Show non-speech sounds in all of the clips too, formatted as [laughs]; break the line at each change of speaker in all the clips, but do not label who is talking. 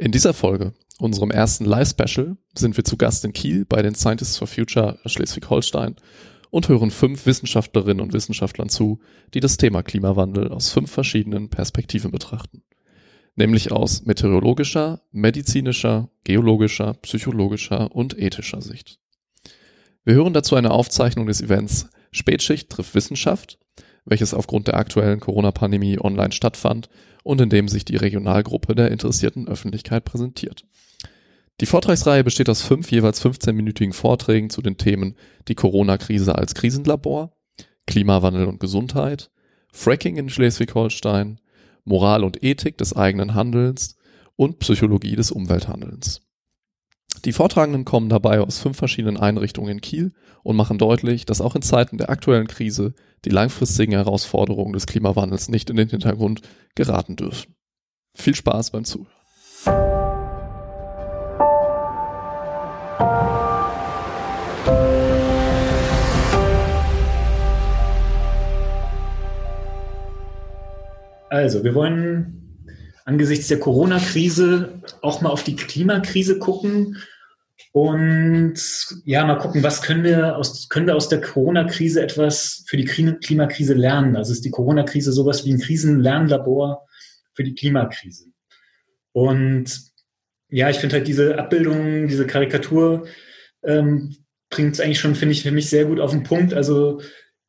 In dieser Folge, unserem ersten Live-Special, sind wir zu Gast in Kiel bei den Scientists for Future Schleswig-Holstein und hören fünf Wissenschaftlerinnen und Wissenschaftlern zu, die das Thema Klimawandel aus fünf verschiedenen Perspektiven betrachten. Nämlich aus meteorologischer, medizinischer, geologischer, psychologischer und ethischer Sicht. Wir hören dazu eine Aufzeichnung des Events Spätschicht trifft Wissenschaft, welches aufgrund der aktuellen Corona-Pandemie online stattfand und in dem sich die Regionalgruppe der interessierten Öffentlichkeit präsentiert. Die Vortragsreihe besteht aus fünf jeweils 15-minütigen Vorträgen zu den Themen die Corona-Krise als Krisenlabor, Klimawandel und Gesundheit, Fracking in Schleswig-Holstein, Moral und Ethik des eigenen Handelns und Psychologie des Umwelthandelns. Die Vortragenden kommen dabei aus fünf verschiedenen Einrichtungen in Kiel und machen deutlich, dass auch in Zeiten der aktuellen Krise die langfristigen Herausforderungen des Klimawandels nicht in den Hintergrund geraten dürfen. Viel Spaß beim Zuhören.
Also, wir wollen angesichts der Corona-Krise auch mal auf die Klimakrise gucken und ja, mal gucken, was können wir aus, können wir aus der Corona-Krise etwas für die Klimakrise lernen? Also ist die Corona-Krise sowas wie ein Krisenlernlabor für die Klimakrise. Und ja, ich finde halt diese Abbildung, diese Karikatur ähm, bringt es eigentlich schon, finde ich, für mich sehr gut auf den Punkt. Also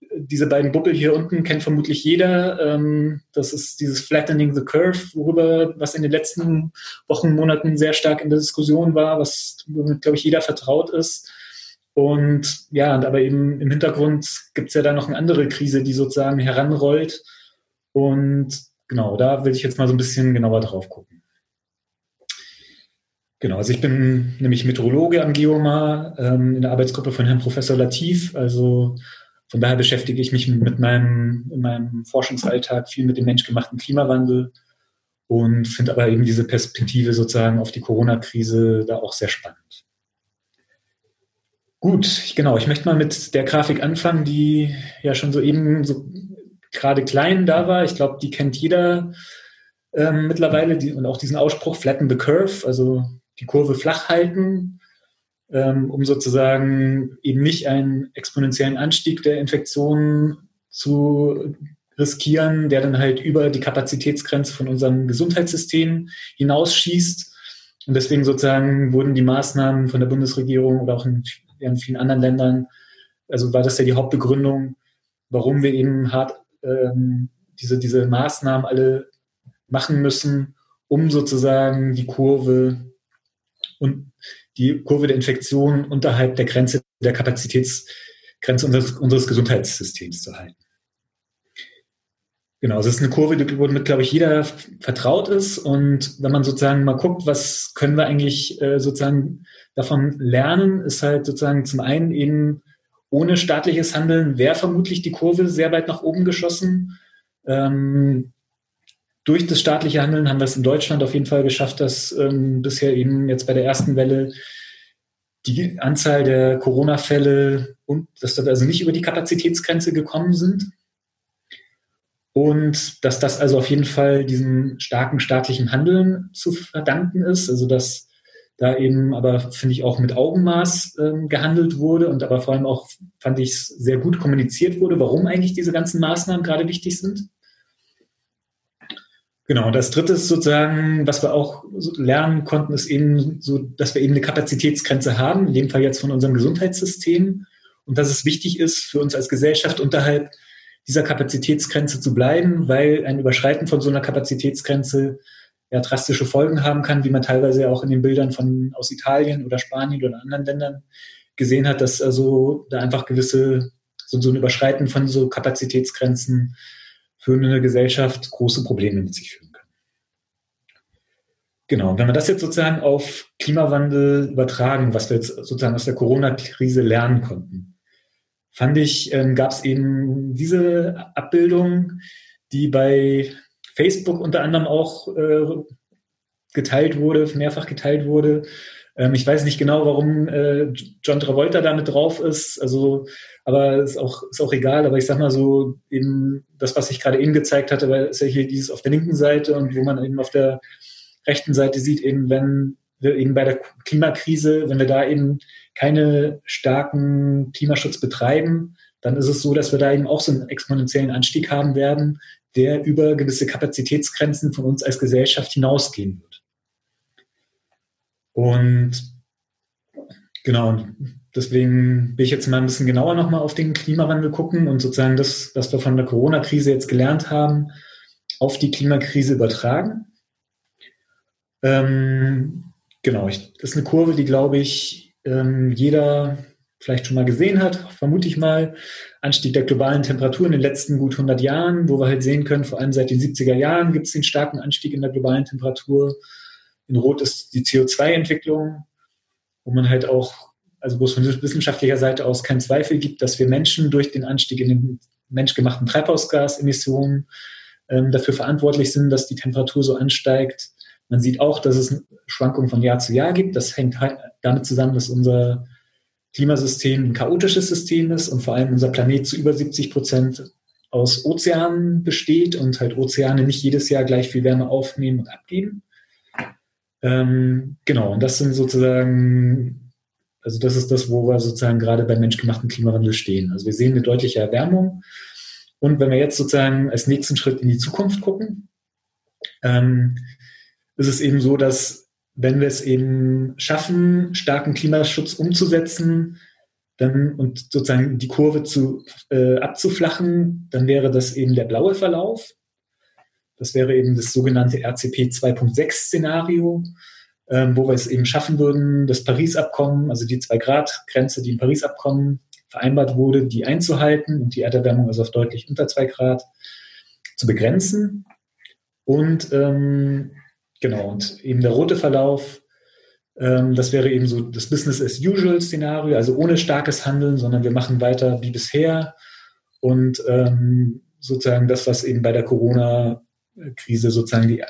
diese beiden Buppel hier unten kennt vermutlich jeder. Ähm, das ist dieses Flattening the Curve, worüber, was in den letzten Wochen, Monaten sehr stark in der Diskussion war, was, glaube ich, jeder vertraut ist. Und ja, aber eben im Hintergrund gibt es ja da noch eine andere Krise, die sozusagen heranrollt. Und genau, da will ich jetzt mal so ein bisschen genauer drauf gucken. Genau, also ich bin nämlich Meteorologe am Geomar ähm, in der Arbeitsgruppe von Herrn Professor Latif, also von daher beschäftige ich mich mit meinem, in meinem Forschungsalltag viel mit dem menschgemachten Klimawandel und finde aber eben diese Perspektive sozusagen auf die Corona-Krise da auch sehr spannend. Gut, genau. Ich möchte mal mit der Grafik anfangen, die ja schon so eben so gerade klein da war. Ich glaube, die kennt jeder ähm, mittlerweile die, und auch diesen Ausspruch Flatten the Curve, also die Kurve flach halten um sozusagen eben nicht einen exponentiellen Anstieg der Infektionen zu riskieren, der dann halt über die Kapazitätsgrenze von unserem Gesundheitssystem hinausschießt. Und deswegen sozusagen wurden die Maßnahmen von der Bundesregierung oder auch in, in vielen anderen Ländern, also war das ja die Hauptbegründung, warum wir eben hart ähm, diese, diese Maßnahmen alle machen müssen, um sozusagen die Kurve und die Kurve der Infektion unterhalb der Grenze der Kapazitätsgrenze unseres, unseres Gesundheitssystems zu halten. Genau, es ist eine Kurve, womit, glaube ich, jeder vertraut ist. Und wenn man sozusagen mal guckt, was können wir eigentlich äh, sozusagen davon lernen, ist halt sozusagen zum einen eben ohne staatliches Handeln wäre vermutlich die Kurve sehr weit nach oben geschossen. Ähm, durch das staatliche Handeln haben wir es in Deutschland auf jeden Fall geschafft, dass ähm, bisher eben jetzt bei der ersten Welle die Anzahl der Corona-Fälle und dass wir also nicht über die Kapazitätsgrenze gekommen sind. Und dass das also auf jeden Fall diesem starken staatlichen Handeln zu verdanken ist. Also dass da eben aber, finde ich, auch mit Augenmaß ähm, gehandelt wurde und aber vor allem auch, fand ich, sehr gut kommuniziert wurde, warum eigentlich diese ganzen Maßnahmen gerade wichtig sind. Genau, das dritte ist sozusagen, was wir auch lernen konnten, ist eben so, dass wir eben eine Kapazitätsgrenze haben, in dem Fall jetzt von unserem Gesundheitssystem. Und dass es wichtig ist für uns als Gesellschaft unterhalb dieser Kapazitätsgrenze zu bleiben, weil ein Überschreiten von so einer Kapazitätsgrenze ja drastische Folgen haben kann, wie man teilweise auch in den Bildern von aus Italien oder Spanien oder anderen Ländern gesehen hat, dass also da einfach gewisse so, so ein Überschreiten von so Kapazitätsgrenzen für eine Gesellschaft große Probleme mit sich führen kann. Genau, wenn wir das jetzt sozusagen auf Klimawandel übertragen, was wir jetzt sozusagen aus der Corona-Krise lernen konnten, fand ich, ähm, gab es eben diese Abbildung, die bei Facebook unter anderem auch äh, geteilt wurde, mehrfach geteilt wurde, ähm, ich weiß nicht genau, warum äh, John Travolta da mit drauf ist. Also, aber ist auch, ist auch egal. Aber ich sag mal so, eben das, was ich gerade eben gezeigt hatte, weil ist ja hier dieses auf der linken Seite und wo man eben auf der rechten Seite sieht, eben wenn wir eben bei der Klimakrise, wenn wir da eben keine starken Klimaschutz betreiben, dann ist es so, dass wir da eben auch so einen exponentiellen Anstieg haben werden, der über gewisse Kapazitätsgrenzen von uns als Gesellschaft hinausgehen wird. Und genau, deswegen will ich jetzt mal ein bisschen genauer nochmal auf den Klimawandel gucken und sozusagen das, was wir von der Corona-Krise jetzt gelernt haben, auf die Klimakrise übertragen. Ähm, genau, ich, das ist eine Kurve, die, glaube ich, ähm, jeder vielleicht schon mal gesehen hat, vermute ich mal. Anstieg der globalen Temperatur in den letzten gut 100 Jahren, wo wir halt sehen können, vor allem seit den 70er Jahren gibt es den starken Anstieg in der globalen Temperatur. In Rot ist die CO2-Entwicklung, wo man halt auch, also wo es von wissenschaftlicher Seite aus keinen Zweifel gibt, dass wir Menschen durch den Anstieg in den menschgemachten Treibhausgasemissionen ähm, dafür verantwortlich sind, dass die Temperatur so ansteigt. Man sieht auch, dass es Schwankungen von Jahr zu Jahr gibt. Das hängt damit zusammen, dass unser Klimasystem ein chaotisches System ist und vor allem unser Planet zu über 70 Prozent aus Ozeanen besteht und halt Ozeane nicht jedes Jahr gleich viel Wärme aufnehmen und abgeben. Ähm, genau, und das sind sozusagen, also das ist das, wo wir sozusagen gerade beim menschgemachten Klimawandel stehen. Also wir sehen eine deutliche Erwärmung. Und wenn wir jetzt sozusagen als nächsten Schritt in die Zukunft gucken, ähm, ist es eben so, dass wenn wir es eben schaffen, starken Klimaschutz umzusetzen dann, und sozusagen die Kurve zu, äh, abzuflachen, dann wäre das eben der blaue Verlauf. Das wäre eben das sogenannte RCP 2.6-Szenario, ähm, wo wir es eben schaffen würden, das Paris-Abkommen, also die 2-Grad-Grenze, die im Paris-Abkommen vereinbart wurde, die einzuhalten und die Erderwärmung also auf deutlich unter 2 Grad zu begrenzen. Und ähm, genau, und eben der rote Verlauf, ähm, das wäre eben so das Business as usual Szenario, also ohne starkes Handeln, sondern wir machen weiter wie bisher. Und ähm, sozusagen das, was eben bei der Corona Krise sozusagen die,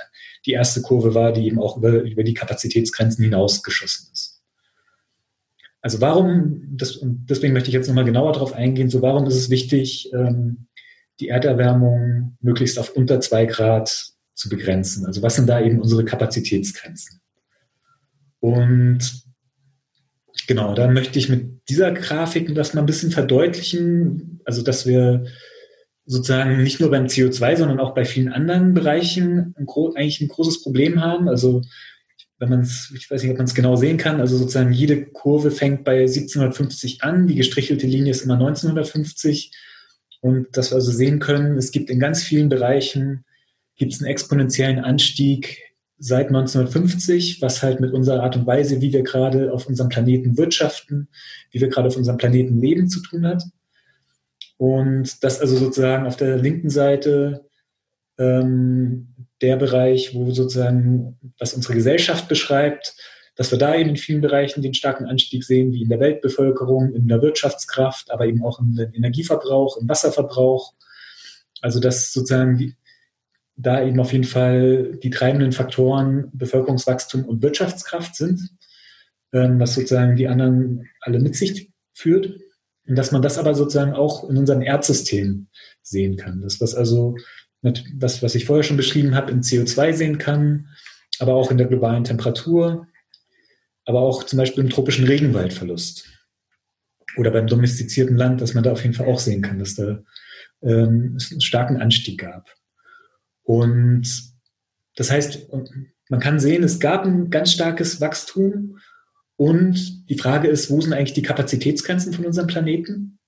die erste Kurve war, die eben auch über, über die Kapazitätsgrenzen hinausgeschossen ist. Also warum, das, und deswegen möchte ich jetzt nochmal genauer darauf eingehen, so warum ist es wichtig, ähm, die Erderwärmung möglichst auf unter zwei Grad zu begrenzen? Also was sind da eben unsere Kapazitätsgrenzen? Und genau, da möchte ich mit dieser Grafik das mal ein bisschen verdeutlichen, also dass wir sozusagen nicht nur beim CO2, sondern auch bei vielen anderen Bereichen ein, eigentlich ein großes Problem haben. Also wenn man es, ich weiß nicht, ob man es genau sehen kann, also sozusagen jede Kurve fängt bei 1750 an, die gestrichelte Linie ist immer 1950 und dass wir also sehen können, es gibt in ganz vielen Bereichen, gibt es einen exponentiellen Anstieg seit 1950, was halt mit unserer Art und Weise, wie wir gerade auf unserem Planeten wirtschaften, wie wir gerade auf unserem Planeten leben zu tun hat. Und das also sozusagen auf der linken Seite ähm, der Bereich, wo sozusagen, was unsere Gesellschaft beschreibt, dass wir da eben in vielen Bereichen den starken Anstieg sehen, wie in der Weltbevölkerung, in der Wirtschaftskraft, aber eben auch im Energieverbrauch, im Wasserverbrauch. Also dass sozusagen da eben auf jeden Fall die treibenden Faktoren Bevölkerungswachstum und Wirtschaftskraft sind, ähm, was sozusagen die anderen alle mit sich führt. Und dass man das aber sozusagen auch in unserem Erdsystem sehen kann. Das, was also mit, was, was ich vorher schon beschrieben habe, in CO2 sehen kann, aber auch in der globalen Temperatur, aber auch zum Beispiel im tropischen Regenwaldverlust oder beim domestizierten Land, dass man da auf jeden Fall auch sehen kann, dass da ähm, es einen starken Anstieg gab. Und das heißt, man kann sehen, es gab ein ganz starkes Wachstum und die Frage ist, wo sind eigentlich die Kapazitätsgrenzen von unserem Planeten?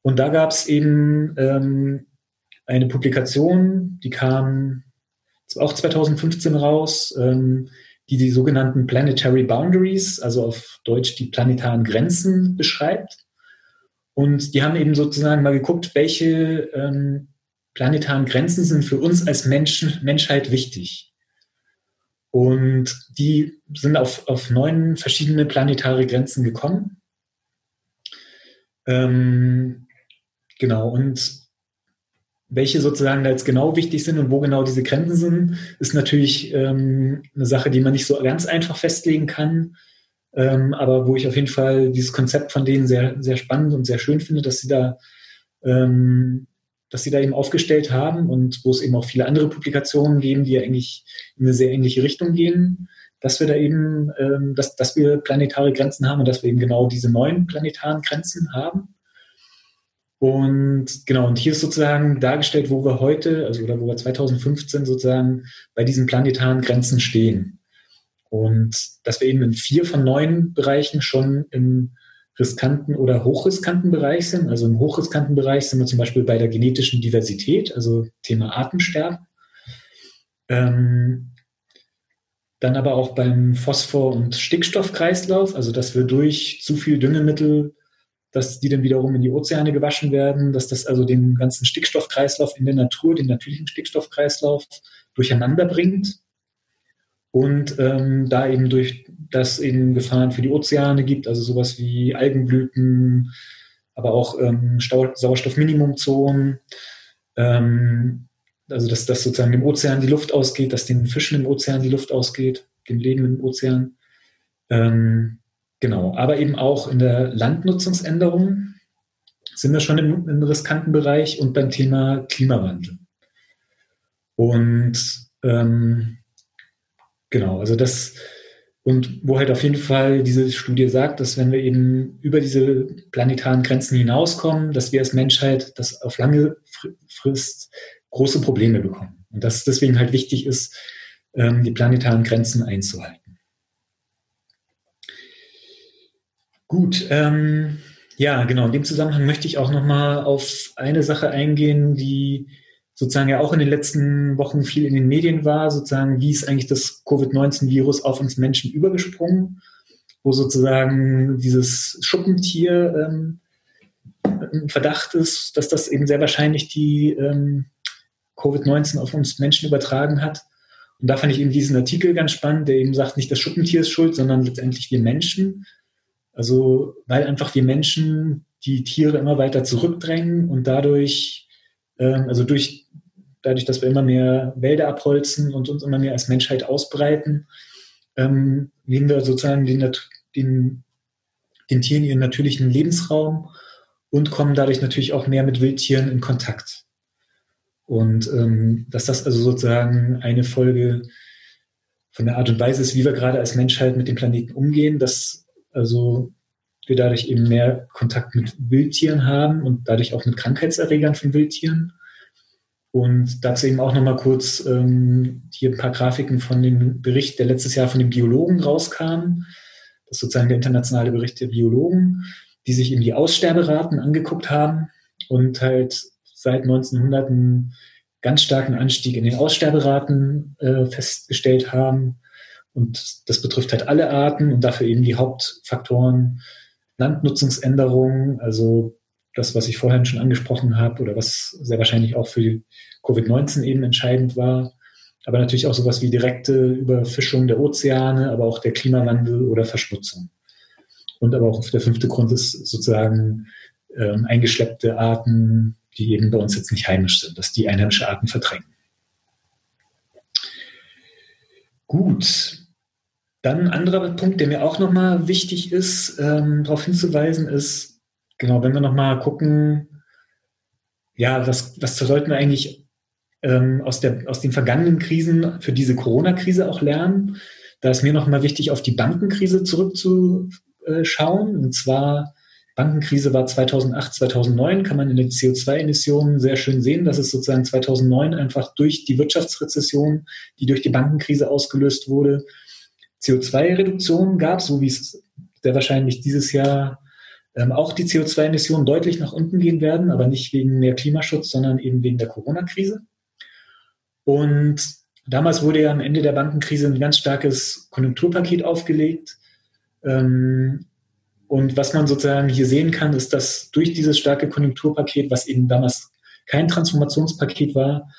Und da gab es eben ähm, eine Publikation, die kam auch 2015 raus, ähm, die die sogenannten Planetary Boundaries, also auf Deutsch die planetaren Grenzen beschreibt. Und die haben eben sozusagen mal geguckt, welche ähm, planetaren Grenzen sind für uns als Menschen, Menschheit wichtig. Und die sind auf, auf neun verschiedene planetare Grenzen gekommen. Ähm, genau, und welche sozusagen da jetzt genau wichtig sind und wo genau diese Grenzen sind, ist natürlich ähm, eine Sache, die man nicht so ganz einfach festlegen kann. Ähm, aber wo ich auf jeden Fall dieses Konzept von denen sehr, sehr spannend und sehr schön finde, dass sie da ähm, das sie da eben aufgestellt haben und wo es eben auch viele andere Publikationen geben, die ja eigentlich in eine sehr ähnliche Richtung gehen, dass wir da eben, ähm, dass, dass wir planetare Grenzen haben und dass wir eben genau diese neuen planetaren Grenzen haben. Und genau, und hier ist sozusagen dargestellt, wo wir heute, also oder wo wir 2015 sozusagen bei diesen planetaren Grenzen stehen. Und dass wir eben in vier von neun Bereichen schon im riskanten oder hochriskanten Bereich sind. Also im hochriskanten Bereich sind wir zum Beispiel bei der genetischen Diversität, also Thema Artensterben. Ähm, dann aber auch beim Phosphor- und Stickstoffkreislauf, also dass wir durch zu viel Düngemittel, dass die dann wiederum in die Ozeane gewaschen werden, dass das also den ganzen Stickstoffkreislauf in der Natur, den natürlichen Stickstoffkreislauf durcheinander bringt und ähm, da eben durch das eben Gefahren für die Ozeane gibt, also sowas wie Algenblüten, aber auch ähm, Sauerstoffminimumzonen, ähm, also dass, dass sozusagen dem Ozean die Luft ausgeht, dass den Fischen im Ozean die Luft ausgeht, dem Leben im Ozean. Ähm, genau, aber eben auch in der Landnutzungsänderung sind wir schon im, im riskanten Bereich und beim Thema Klimawandel. Und ähm, Genau, also das, und wo halt auf jeden Fall diese Studie sagt, dass wenn wir eben über diese planetaren Grenzen hinauskommen, dass wir als Menschheit das auf lange Frist große Probleme bekommen. Und dass es deswegen halt wichtig ist, ähm, die planetaren Grenzen einzuhalten. Gut, ähm, ja, genau. In dem Zusammenhang möchte ich auch nochmal auf eine Sache eingehen, die sozusagen ja auch in den letzten Wochen viel in den Medien war, sozusagen, wie ist eigentlich das Covid-19-Virus auf uns Menschen übergesprungen, wo sozusagen dieses Schuppentier ähm, im Verdacht ist, dass das eben sehr wahrscheinlich die ähm, Covid-19 auf uns Menschen übertragen hat. Und da fand ich eben diesen Artikel ganz spannend, der eben sagt, nicht das Schuppentier ist schuld, sondern letztendlich wir Menschen. Also, weil einfach wir Menschen die Tiere immer weiter zurückdrängen und dadurch, also durch dadurch, dass wir immer mehr Wälder abholzen und uns immer mehr als Menschheit ausbreiten, ähm, nehmen wir sozusagen den, den, den Tieren ihren natürlichen Lebensraum und kommen dadurch natürlich auch mehr mit Wildtieren in Kontakt. Und ähm, dass das also sozusagen eine Folge von der Art und Weise ist, wie wir gerade als Menschheit mit dem Planeten umgehen, dass also wir dadurch eben mehr Kontakt mit Wildtieren haben und dadurch auch mit Krankheitserregern von Wildtieren und dazu eben auch nochmal kurz ähm, hier ein paar Grafiken von dem Bericht, der letztes Jahr von den Biologen rauskam. Das ist sozusagen der internationale Bericht der Biologen, die sich eben die Aussterberaten angeguckt haben und halt seit 1900 einen ganz starken Anstieg in den Aussterberaten äh, festgestellt haben. Und das betrifft halt alle Arten und dafür eben die Hauptfaktoren Landnutzungsänderungen, also das, was ich vorhin schon angesprochen habe oder was sehr wahrscheinlich auch für Covid-19 eben entscheidend war. Aber natürlich auch sowas wie direkte Überfischung der Ozeane, aber auch der Klimawandel oder Verschmutzung. Und aber auch der fünfte Grund ist sozusagen ähm, eingeschleppte Arten, die eben bei uns jetzt nicht heimisch sind, dass die einheimische Arten verdrängen. Gut. Dann ein anderer Punkt, der mir auch nochmal wichtig ist, ähm, darauf hinzuweisen, ist, Genau, wenn wir nochmal gucken, ja, was, was sollten wir eigentlich ähm, aus, der, aus den vergangenen Krisen für diese Corona-Krise auch lernen? Da ist mir nochmal wichtig, auf die Bankenkrise zurückzuschauen. Und zwar, Bankenkrise war 2008, 2009, kann man in den CO2-Emissionen sehr schön sehen, dass es sozusagen 2009 einfach durch die Wirtschaftsrezession, die durch die Bankenkrise ausgelöst wurde, CO2-Reduktionen gab, so wie es sehr wahrscheinlich dieses Jahr ähm, auch die CO2-Emissionen deutlich nach unten gehen werden, aber nicht wegen mehr Klimaschutz, sondern eben wegen der Corona-Krise. Und damals wurde ja am Ende der Bankenkrise ein ganz starkes Konjunkturpaket aufgelegt. Ähm, und was man sozusagen hier sehen kann, ist, dass durch dieses starke Konjunkturpaket, was eben damals kein Transformationspaket war,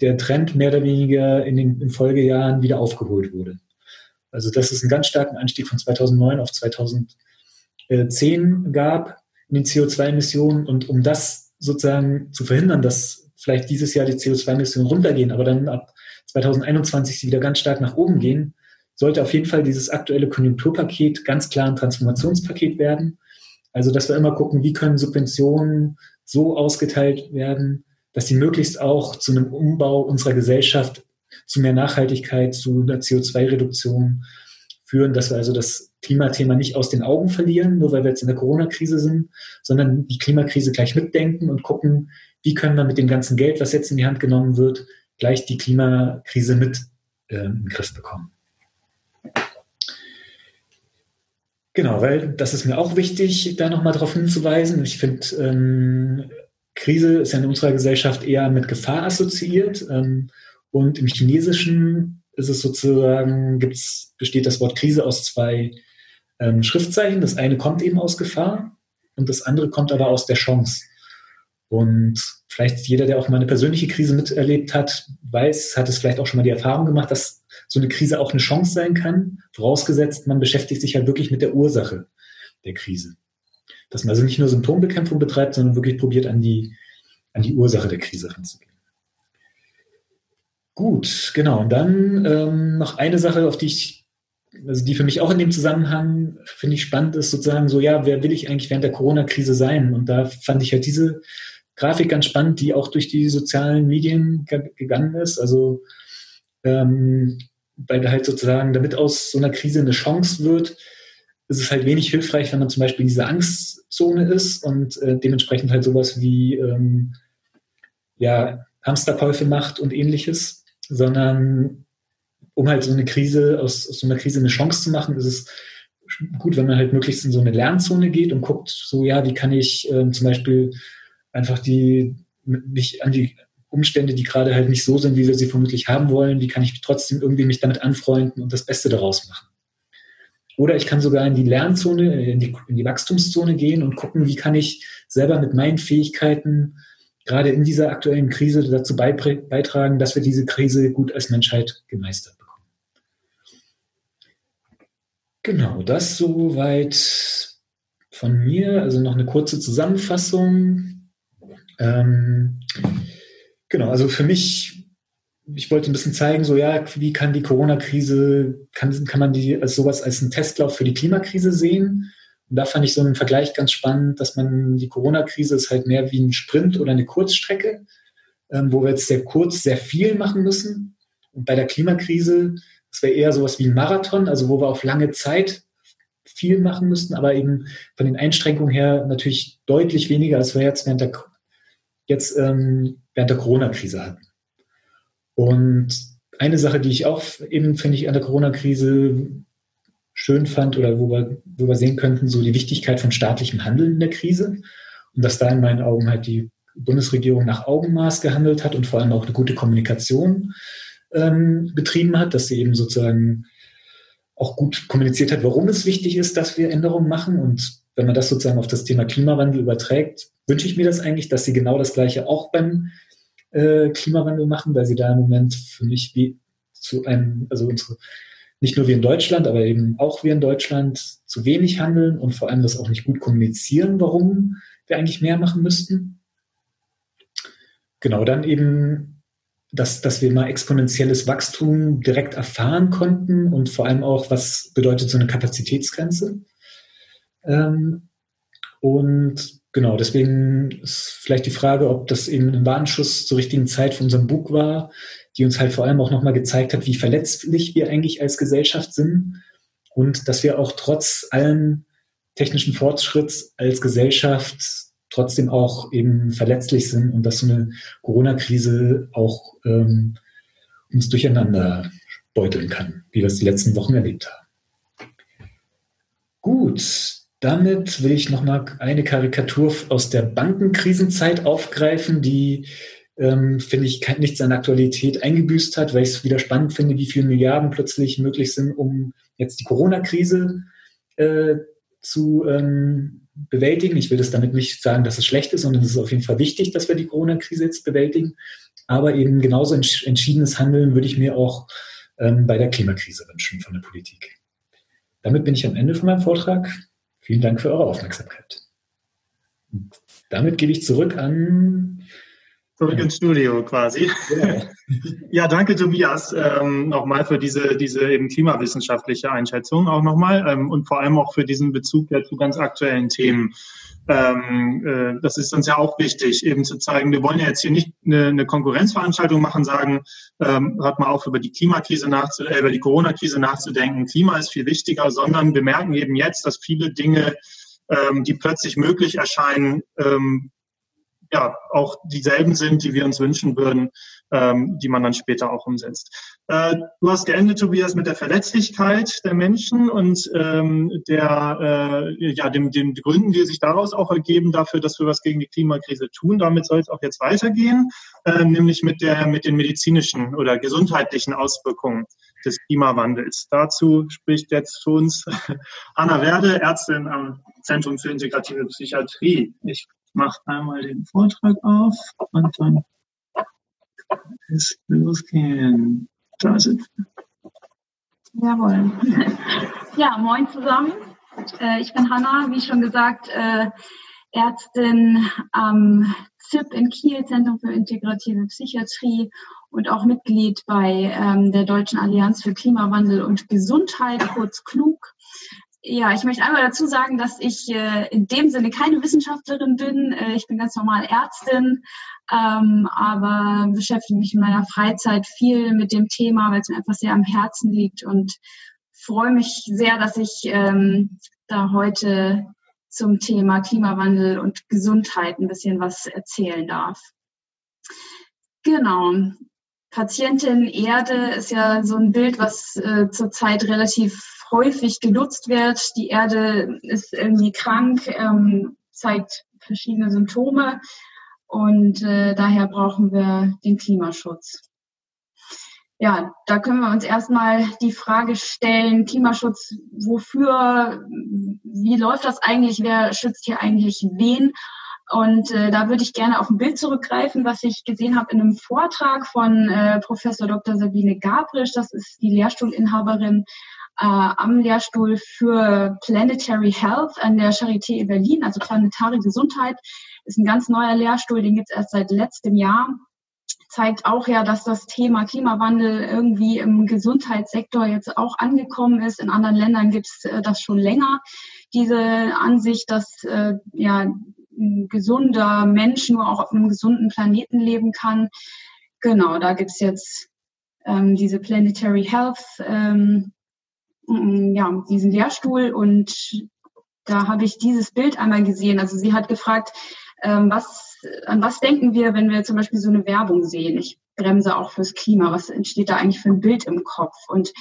der Trend mehr oder weniger in den in Folgejahren wieder aufgeholt wurde. Also das ist ein ganz starken Anstieg von 2009 auf 2000 10 gab in den CO2-Emissionen. Und um das sozusagen zu verhindern, dass vielleicht dieses Jahr die CO2-Emissionen runtergehen, aber dann ab 2021 sie wieder ganz stark nach oben gehen, sollte auf jeden Fall dieses aktuelle Konjunkturpaket ganz klar ein Transformationspaket werden. Also, dass wir immer gucken, wie können Subventionen so ausgeteilt werden, dass sie möglichst auch zu einem Umbau unserer Gesellschaft, zu mehr Nachhaltigkeit, zu einer CO2-Reduktion führen, dass wir also das Klimathema nicht aus den Augen verlieren, nur weil wir jetzt in der Corona-Krise sind, sondern die Klimakrise gleich mitdenken und gucken, wie können wir mit dem ganzen Geld, was jetzt in die Hand genommen wird, gleich die Klimakrise mit äh, in den Griff bekommen. Genau, weil das ist mir auch wichtig, da nochmal darauf hinzuweisen. Ich finde, ähm, Krise ist ja in unserer Gesellschaft eher mit Gefahr assoziiert. Ähm, und im Chinesischen ist es sozusagen, gibt's, besteht das Wort Krise aus zwei ähm, Schriftzeichen. Das eine kommt eben aus Gefahr und das andere kommt aber aus der Chance. Und vielleicht jeder, der auch mal eine persönliche Krise miterlebt hat, weiß, hat es vielleicht auch schon mal die Erfahrung gemacht, dass so eine Krise auch eine Chance sein kann, vorausgesetzt, man beschäftigt sich halt wirklich mit der Ursache der Krise. Dass man also nicht nur Symptombekämpfung betreibt, sondern wirklich probiert, an die, an die Ursache der Krise ranzugehen. Gut, genau. Und dann ähm, noch eine Sache, auf die ich, also die für mich auch in dem Zusammenhang finde ich spannend ist, sozusagen so, ja, wer will ich eigentlich während der Corona-Krise sein? Und da fand ich halt diese Grafik ganz spannend, die auch durch die sozialen Medien gegangen ist. Also ähm, weil halt sozusagen, damit aus so einer Krise eine Chance wird, ist es halt wenig hilfreich, wenn man zum Beispiel in dieser Angstzone ist und äh, dementsprechend halt sowas wie ähm, ja, Hamsterkäufe macht und ähnliches, sondern um halt so eine Krise, aus, aus so einer Krise eine Chance zu machen, ist es gut, wenn man halt möglichst in so eine Lernzone geht und guckt, so ja, wie kann ich ähm, zum Beispiel einfach die mich an die Umstände, die gerade halt nicht so sind, wie wir sie vermutlich haben wollen, wie kann ich trotzdem irgendwie mich damit anfreunden und das Beste daraus machen. Oder ich kann sogar in die Lernzone, in die, in die Wachstumszone gehen und gucken, wie kann ich selber mit meinen Fähigkeiten gerade in dieser aktuellen Krise dazu beitragen, dass wir diese Krise gut als Menschheit gemeistert bekommen. Genau, das soweit von mir. Also noch eine kurze Zusammenfassung. Ähm, Genau, also für mich, ich wollte ein bisschen zeigen, so ja, wie kann die Corona-Krise, kann, kann man die als sowas als einen Testlauf für die Klimakrise sehen? Und da fand ich so einen Vergleich ganz spannend, dass man die Corona-Krise ist halt mehr wie ein Sprint oder eine Kurzstrecke, ähm, wo wir jetzt sehr kurz sehr viel machen müssen. Und bei der Klimakrise, das wäre eher sowas wie ein Marathon, also wo wir auf lange Zeit viel machen müssten, aber eben von den Einschränkungen her natürlich deutlich weniger, als wir jetzt während der jetzt ähm, während der Corona-Krise hatten. Und eine Sache, die ich auch eben, finde ich, an der Corona-Krise schön fand oder wo wir, wo wir sehen könnten, so die Wichtigkeit von staatlichem Handeln in der Krise. Und dass da in meinen Augen halt die Bundesregierung nach Augenmaß gehandelt hat und vor allem auch eine gute Kommunikation ähm, betrieben hat, dass sie eben sozusagen auch gut kommuniziert hat, warum es wichtig ist, dass wir Änderungen machen. Und wenn man das sozusagen auf das Thema Klimawandel überträgt, wünsche ich mir das eigentlich, dass sie genau das Gleiche auch beim äh, Klimawandel machen, weil sie da im Moment für mich wie zu einem, also unsere, nicht nur wie in Deutschland, aber eben auch wie in Deutschland zu wenig handeln und vor allem das auch nicht gut kommunizieren, warum wir eigentlich mehr machen müssten. Genau, dann eben, dass, dass wir mal exponentielles Wachstum direkt erfahren konnten und vor allem auch, was bedeutet so eine Kapazitätsgrenze. Ähm, und genau, deswegen ist vielleicht die Frage, ob das eben ein Warnschuss zur richtigen Zeit für unseren Buch war, die uns halt vor allem auch nochmal gezeigt hat, wie verletzlich wir eigentlich als Gesellschaft sind und dass wir auch trotz allen technischen Fortschritts als Gesellschaft trotzdem auch eben verletzlich sind und dass so eine Corona-Krise auch ähm, uns durcheinander beuteln kann, wie wir es die letzten Wochen erlebt haben. Gut, damit will ich nochmal eine Karikatur aus der Bankenkrisenzeit aufgreifen, die, ähm, finde ich, nichts an Aktualität eingebüßt hat, weil ich es wieder spannend finde, wie viele Milliarden plötzlich möglich sind, um jetzt die Corona-Krise äh, zu ähm, bewältigen. Ich will das damit nicht sagen, dass es schlecht ist, sondern es ist auf jeden Fall wichtig, dass wir die Corona-Krise jetzt bewältigen. Aber eben genauso entschiedenes Handeln würde ich mir auch ähm, bei der Klimakrise wünschen von der Politik. Damit bin ich am Ende von meinem Vortrag. Vielen Dank für eure Aufmerksamkeit. damit gebe ich zurück an
Zurück ins Studio quasi. Ja, ja danke Tobias ähm, nochmal für diese, diese eben klimawissenschaftliche Einschätzung auch nochmal ähm, und vor allem auch für diesen Bezug ja zu ganz aktuellen Themen. Ähm, äh, das ist uns ja auch wichtig, eben zu zeigen, wir wollen ja jetzt hier nicht eine, eine Konkurrenzveranstaltung machen, sagen, ähm, hört mal auf, über die Klimakrise nachzudenken, äh, über die Corona-Krise nachzudenken, Klima ist viel wichtiger, sondern wir merken eben jetzt, dass viele Dinge, ähm, die plötzlich möglich erscheinen, ähm, ja auch dieselben sind, die wir uns wünschen würden, ähm, die man dann später auch umsetzt. Äh, du hast geendet, Tobias, mit der Verletzlichkeit der Menschen und ähm, der äh, ja dem, den Gründen, die sich daraus auch ergeben, dafür, dass wir was gegen die Klimakrise tun. Damit soll es auch jetzt weitergehen, äh, nämlich mit der mit den medizinischen oder gesundheitlichen Auswirkungen des Klimawandels. Dazu spricht jetzt für uns [laughs] Anna Werde, Ärztin am Zentrum für integrative Psychiatrie. Ich mache einmal den Vortrag auf und dann kann es losgehen. Da sind wir.
Jawohl. Ja, moin zusammen. Äh, ich bin Hanna, wie schon gesagt, äh, Ärztin am ZIP in Kiel, Zentrum für integrative Psychiatrie und auch Mitglied bei ähm, der Deutschen Allianz für Klimawandel und Gesundheit, kurz KLUG. Ja, ich möchte einmal dazu sagen, dass ich äh, in dem Sinne keine Wissenschaftlerin bin. Äh, ich bin ganz normal Ärztin, ähm, aber beschäftige mich in meiner Freizeit viel mit dem Thema, weil es mir einfach sehr am Herzen liegt und freue mich sehr, dass ich ähm, da heute zum Thema Klimawandel und Gesundheit ein bisschen was erzählen darf. Genau. Patientin Erde ist ja so ein Bild, was äh, zurzeit relativ häufig genutzt wird. Die Erde ist irgendwie krank, ähm, zeigt verschiedene Symptome und äh, daher brauchen wir den Klimaschutz. Ja, da können wir uns erstmal die Frage stellen, Klimaschutz, wofür, wie läuft das eigentlich, wer schützt hier eigentlich wen? Und äh, da würde ich gerne auf ein Bild zurückgreifen, was ich gesehen habe in einem Vortrag von äh, Professor Dr. Sabine Gabrisch. Das ist die Lehrstuhlinhaberin äh, am Lehrstuhl für Planetary Health an der Charité in Berlin, also planetare Gesundheit. Ist ein ganz neuer Lehrstuhl, den gibt es erst seit letztem Jahr. Zeigt auch ja, dass das Thema Klimawandel irgendwie im Gesundheitssektor jetzt auch angekommen ist. In anderen Ländern gibt es äh, das schon länger. Diese Ansicht, dass äh, ja ein gesunder Mensch nur auch auf einem gesunden Planeten leben kann. Genau, da gibt's jetzt ähm, diese Planetary Health, ähm, ja, diesen Lehrstuhl und da habe ich dieses Bild einmal gesehen. Also sie hat gefragt, ähm, was, an was denken wir, wenn wir zum Beispiel so eine Werbung sehen? Ich bremse auch fürs Klima. Was entsteht da eigentlich für ein Bild im Kopf? Und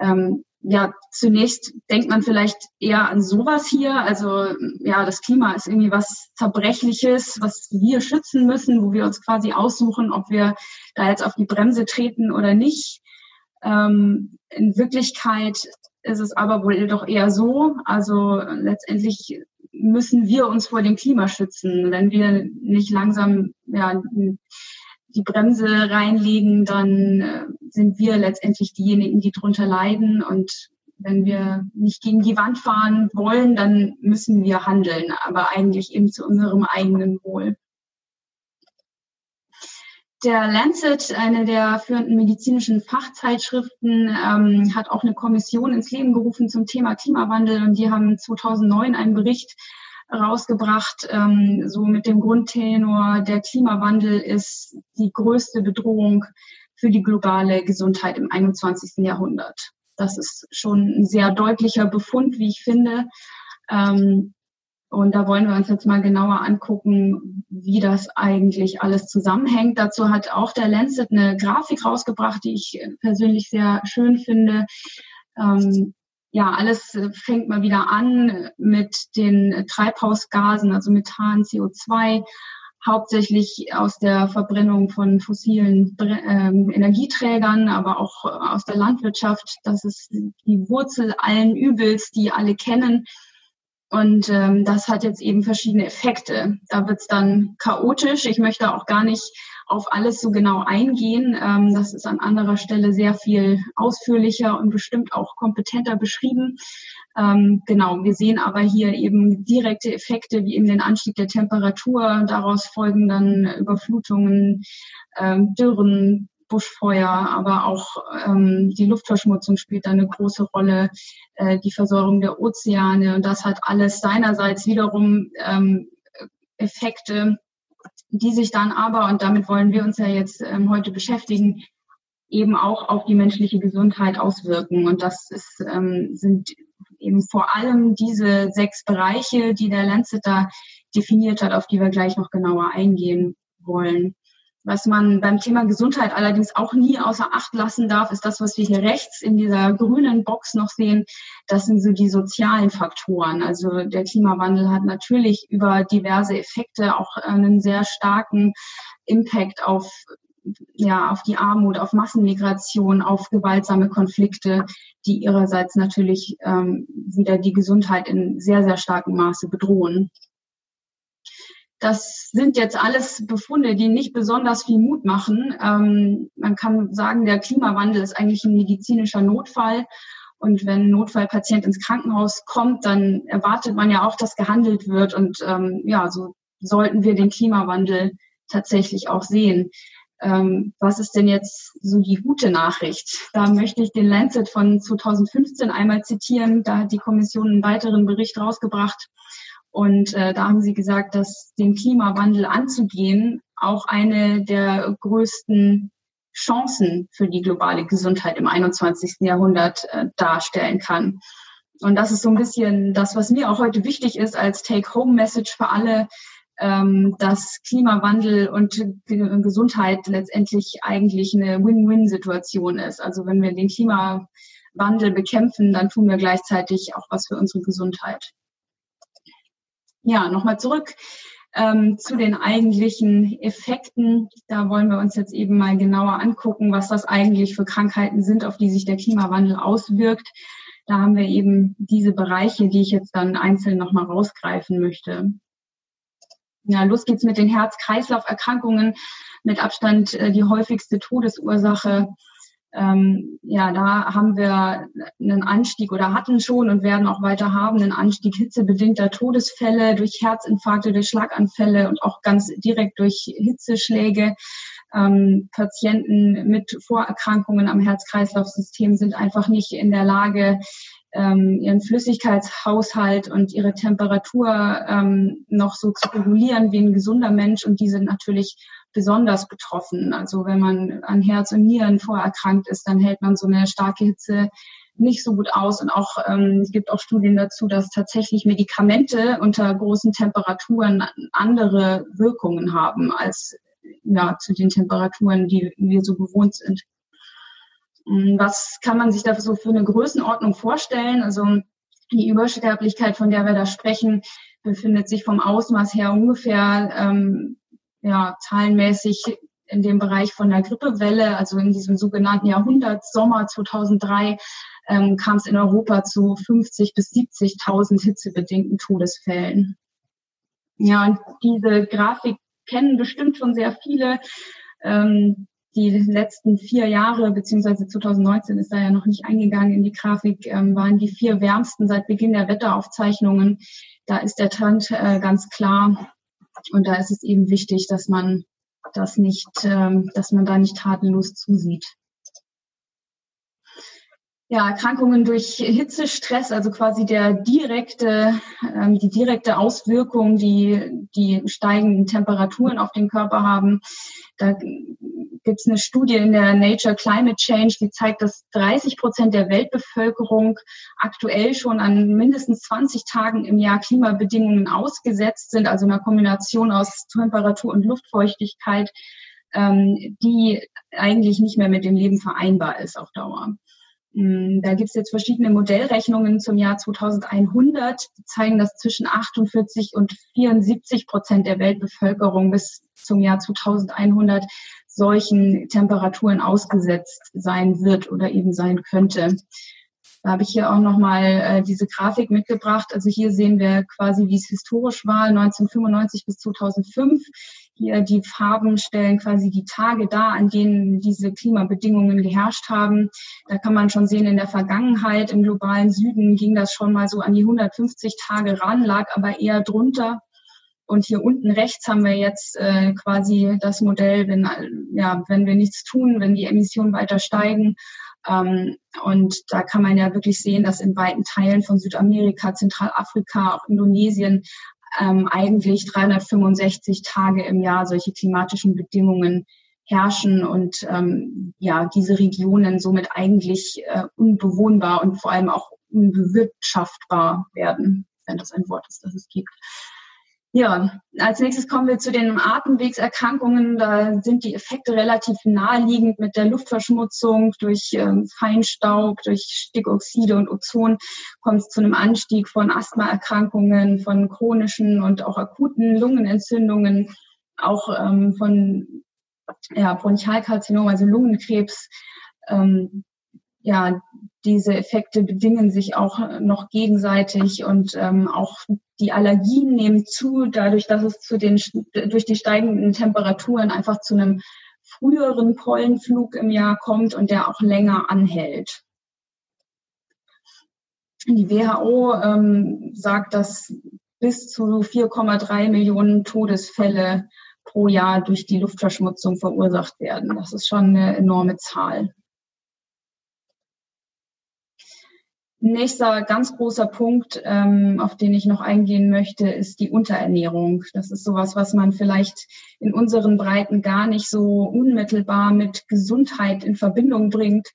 ähm, ja, zunächst denkt man vielleicht eher an sowas hier. Also ja, das Klima ist irgendwie was Zerbrechliches, was wir schützen müssen, wo wir uns quasi aussuchen, ob wir da jetzt auf die Bremse treten oder nicht. Ähm, in Wirklichkeit ist es aber wohl doch eher so. Also letztendlich müssen wir uns vor dem Klima schützen. Wenn wir nicht langsam ja, die Bremse reinlegen, dann äh, sind wir letztendlich diejenigen, die drunter leiden. Und wenn wir nicht gegen die Wand fahren wollen, dann müssen wir handeln, aber eigentlich eben zu unserem eigenen Wohl. Der Lancet, eine der führenden medizinischen Fachzeitschriften, ähm, hat auch eine Kommission ins Leben gerufen zum Thema Klimawandel und die haben 2009 einen Bericht rausgebracht, ähm, so mit dem Grundtenor, der Klimawandel ist die größte Bedrohung für die globale Gesundheit im 21. Jahrhundert. Das ist schon ein sehr deutlicher Befund, wie ich finde. Ähm, und da wollen wir uns jetzt mal genauer angucken, wie das eigentlich alles zusammenhängt. Dazu hat auch der Lancet eine Grafik rausgebracht, die ich persönlich sehr schön finde. Ähm, ja, alles fängt mal wieder an mit den Treibhausgasen, also Methan, CO2, hauptsächlich aus der Verbrennung von fossilen ähm, Energieträgern, aber auch aus der Landwirtschaft. Das ist die Wurzel allen Übels, die alle kennen. Und ähm, das hat jetzt eben verschiedene Effekte. Da wird es dann chaotisch. Ich möchte auch gar nicht auf alles so genau eingehen. Ähm, das ist an anderer Stelle sehr viel ausführlicher und bestimmt auch kompetenter beschrieben. Ähm, genau, wir sehen aber hier eben direkte Effekte wie eben den Anstieg der Temperatur. Daraus folgen dann Überflutungen, ähm, Dürren, Buschfeuer, aber auch ähm, die Luftverschmutzung spielt da eine große Rolle, äh, die Versorgung der Ozeane. Und das hat alles seinerseits wiederum ähm, Effekte, die sich dann aber, und damit wollen wir uns ja jetzt ähm, heute beschäftigen, eben auch auf die menschliche Gesundheit auswirken. Und das ist, ähm, sind eben vor allem diese sechs Bereiche, die der Lancet da definiert hat, auf die wir gleich noch genauer eingehen wollen. Was man beim Thema Gesundheit allerdings auch nie außer Acht lassen darf, ist das, was wir hier rechts in dieser grünen Box noch sehen. Das sind so die sozialen Faktoren. Also der Klimawandel hat natürlich über diverse Effekte auch einen sehr starken Impact auf ja, auf die Armut, auf Massenmigration, auf gewaltsame Konflikte, die ihrerseits natürlich ähm, wieder die Gesundheit in sehr, sehr starkem Maße bedrohen. Das sind jetzt alles Befunde, die nicht besonders viel Mut machen. Ähm, man kann sagen, der Klimawandel ist eigentlich ein medizinischer Notfall. Und wenn ein Notfallpatient ins Krankenhaus kommt, dann erwartet man ja auch, dass gehandelt wird. Und ähm, ja, so sollten wir den Klimawandel tatsächlich auch sehen. Ähm, was ist denn jetzt so die gute Nachricht? Da möchte ich den Lancet von 2015 einmal zitieren. Da hat die Kommission einen weiteren Bericht rausgebracht. Und äh, da haben sie gesagt, dass den Klimawandel anzugehen auch eine der größten Chancen für die globale Gesundheit im 21. Jahrhundert äh, darstellen kann. Und das ist so ein bisschen das, was mir auch heute wichtig ist als Take-Home-Message für alle, ähm, dass Klimawandel und Gesundheit letztendlich eigentlich eine Win-Win-Situation ist. Also wenn wir den Klimawandel bekämpfen, dann tun wir gleichzeitig auch was für unsere Gesundheit. Ja, nochmal zurück ähm, zu den eigentlichen Effekten. Da wollen wir uns jetzt eben mal genauer angucken, was das eigentlich für Krankheiten sind, auf die sich der Klimawandel auswirkt. Da haben wir eben diese Bereiche, die ich jetzt dann einzeln nochmal rausgreifen möchte. Ja, los geht's mit den Herz-Kreislauf-Erkrankungen. Mit Abstand äh, die häufigste Todesursache. Ähm, ja, da haben wir einen Anstieg oder hatten schon und werden auch weiter haben einen Anstieg hitzebedingter Todesfälle durch Herzinfarkte, durch Schlaganfälle und auch ganz direkt durch Hitzeschläge. Ähm, Patienten mit Vorerkrankungen am Herz-Kreislauf-System sind einfach nicht in der Lage, ähm, ihren Flüssigkeitshaushalt und ihre Temperatur ähm, noch so zu regulieren wie ein gesunder Mensch. Und die sind natürlich besonders betroffen. Also wenn man an Herz und Nieren vorerkrankt ist, dann hält man so eine starke Hitze nicht so gut aus. Und auch ähm, es gibt auch Studien dazu, dass tatsächlich Medikamente unter großen Temperaturen andere Wirkungen haben als ja, zu den Temperaturen, die wir so gewohnt sind. Hm, was kann man sich da so für eine Größenordnung vorstellen? Also die Übersterblichkeit, von der wir da sprechen, befindet sich vom Ausmaß her ungefähr ähm, ja, zahlenmäßig in dem Bereich von der Grippewelle, also in diesem sogenannten Jahrhundertsommer 2003, ähm, kam es in Europa zu 50 bis 70.000 hitzebedingten Todesfällen. Ja, und diese Grafik kennen bestimmt schon sehr viele. Ähm, die letzten vier Jahre, beziehungsweise 2019 ist da ja noch nicht eingegangen in die Grafik, ähm, waren die vier wärmsten seit Beginn der Wetteraufzeichnungen. Da ist der Trend äh, ganz klar. Und da ist es eben wichtig, dass man das nicht, ähm, dass man da nicht tatenlos zusieht. Ja, Erkrankungen durch Hitzestress, also quasi der direkte, ähm, die direkte Auswirkung, die die steigenden Temperaturen auf den Körper haben. Da gibt es eine Studie in der Nature Climate Change, die zeigt, dass 30 Prozent der Weltbevölkerung aktuell schon an mindestens 20 Tagen im Jahr Klimabedingungen ausgesetzt sind, also einer Kombination aus Temperatur und Luftfeuchtigkeit, ähm, die eigentlich nicht mehr mit dem Leben vereinbar ist auf Dauer. Hm, da gibt es jetzt verschiedene Modellrechnungen zum Jahr 2100, die zeigen, dass zwischen 48 und 74 Prozent der Weltbevölkerung bis zum Jahr 2100 solchen Temperaturen ausgesetzt sein wird oder eben sein könnte. Da habe ich hier auch nochmal äh, diese Grafik mitgebracht. Also hier sehen wir quasi, wie es historisch war, 1995 bis 2005. Hier die Farben stellen quasi die Tage dar, an denen diese Klimabedingungen geherrscht haben. Da kann man schon sehen, in der Vergangenheit im globalen Süden ging das schon mal so an die 150 Tage ran, lag aber eher drunter. Und hier unten rechts haben wir jetzt äh, quasi das Modell, wenn, ja, wenn wir nichts tun, wenn die Emissionen weiter steigen. Ähm, und da kann man ja wirklich sehen, dass in weiten Teilen von Südamerika, Zentralafrika, auch Indonesien ähm, eigentlich 365 Tage im Jahr solche klimatischen Bedingungen herrschen und ähm, ja diese Regionen somit eigentlich äh, unbewohnbar und vor allem auch unbewirtschaftbar werden, wenn das ein Wort ist, das es gibt. Ja, als nächstes kommen wir zu den Atemwegserkrankungen. Da sind die Effekte relativ naheliegend mit der Luftverschmutzung durch ähm, Feinstaub, durch Stickoxide und Ozon kommt es zu einem Anstieg von Asthmaerkrankungen, von chronischen und auch akuten Lungenentzündungen, auch ähm, von ja, Bronchialkarzinom, also Lungenkrebs. Ähm, ja, diese Effekte bedingen sich auch noch gegenseitig und ähm, auch die Allergien nehmen zu, dadurch, dass es zu den, durch die steigenden Temperaturen einfach zu einem früheren Pollenflug im Jahr kommt und der auch länger anhält. Die WHO ähm, sagt, dass bis zu 4,3 Millionen Todesfälle pro Jahr durch die Luftverschmutzung verursacht werden. Das ist schon eine enorme Zahl. Nächster ganz großer Punkt, ähm, auf den ich noch eingehen möchte, ist die Unterernährung. Das ist sowas, was man vielleicht in unseren Breiten gar nicht so unmittelbar mit Gesundheit in Verbindung bringt,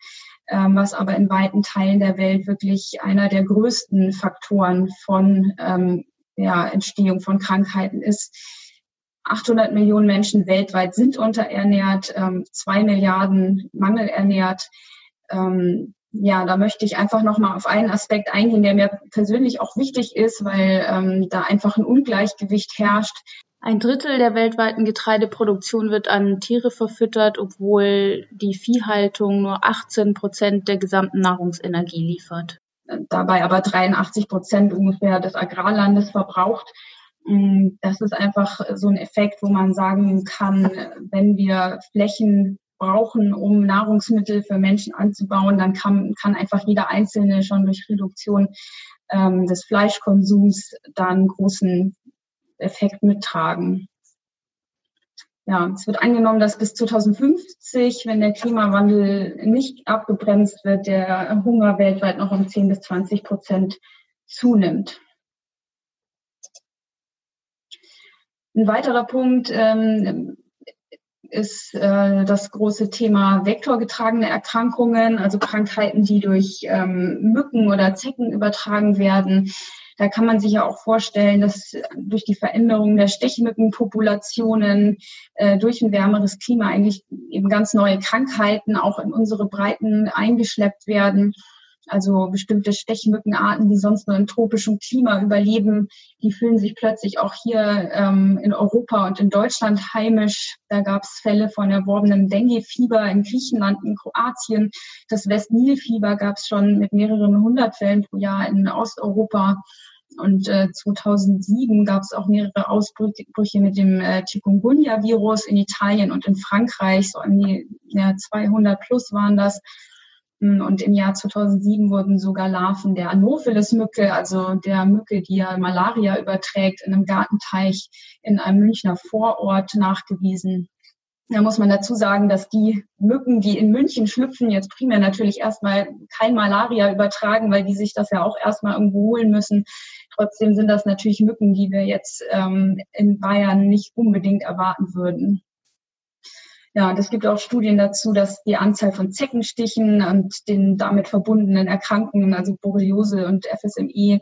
ähm, was aber in weiten Teilen der Welt wirklich einer der größten Faktoren von ähm, ja, Entstehung von Krankheiten ist. 800 Millionen Menschen weltweit sind unterernährt, ähm, zwei Milliarden mangelernährt. Ja, da möchte ich einfach nochmal auf einen Aspekt eingehen, der mir persönlich auch wichtig ist, weil ähm, da einfach ein Ungleichgewicht herrscht.
Ein Drittel der weltweiten Getreideproduktion wird an Tiere verfüttert, obwohl die Viehhaltung nur 18 Prozent der gesamten Nahrungsenergie liefert.
Dabei aber 83 Prozent ungefähr des Agrarlandes verbraucht. Mm, das ist einfach so ein Effekt, wo man sagen kann, wenn wir Flächen brauchen, um Nahrungsmittel für Menschen anzubauen, dann kann, kann einfach jeder Einzelne schon durch Reduktion ähm, des Fleischkonsums da einen großen Effekt mittragen. Ja, es wird angenommen, dass bis 2050, wenn der Klimawandel nicht abgebremst wird, der Hunger weltweit noch um 10 bis 20 Prozent zunimmt. Ein weiterer Punkt, ähm, ist äh, das große Thema vektorgetragene Erkrankungen, also Krankheiten, die durch ähm, Mücken oder Zecken übertragen werden. Da kann man sich ja auch vorstellen, dass durch die Veränderung der Stechmückenpopulationen, äh, durch ein wärmeres Klima eigentlich eben ganz neue Krankheiten auch in unsere Breiten eingeschleppt werden. Also bestimmte Stechmückenarten, die sonst nur im tropischen Klima überleben, die fühlen sich plötzlich auch hier ähm, in Europa und in Deutschland heimisch. Da gab es Fälle von erworbenem Dengue-Fieber in Griechenland, in Kroatien. Das Westnil-Fieber gab es schon mit mehreren hundert Fällen pro Jahr in Osteuropa. Und äh, 2007 gab es auch mehrere Ausbrüche mit dem äh, Chikungunya-Virus in Italien und in Frankreich. So an die ja, 200 plus waren das. Und im Jahr 2007 wurden sogar Larven der Anopheles-Mücke, also der Mücke, die ja Malaria überträgt, in einem Gartenteich in einem Münchner Vorort nachgewiesen. Da muss man dazu sagen, dass die Mücken, die in München schlüpfen, jetzt primär natürlich erstmal kein Malaria übertragen, weil die sich das ja auch erstmal irgendwo holen müssen. Trotzdem sind das natürlich Mücken, die wir jetzt ähm, in Bayern nicht unbedingt erwarten würden. Ja, und es gibt auch Studien dazu, dass die Anzahl von Zeckenstichen und den damit verbundenen Erkrankungen, also Borreliose und FSMI,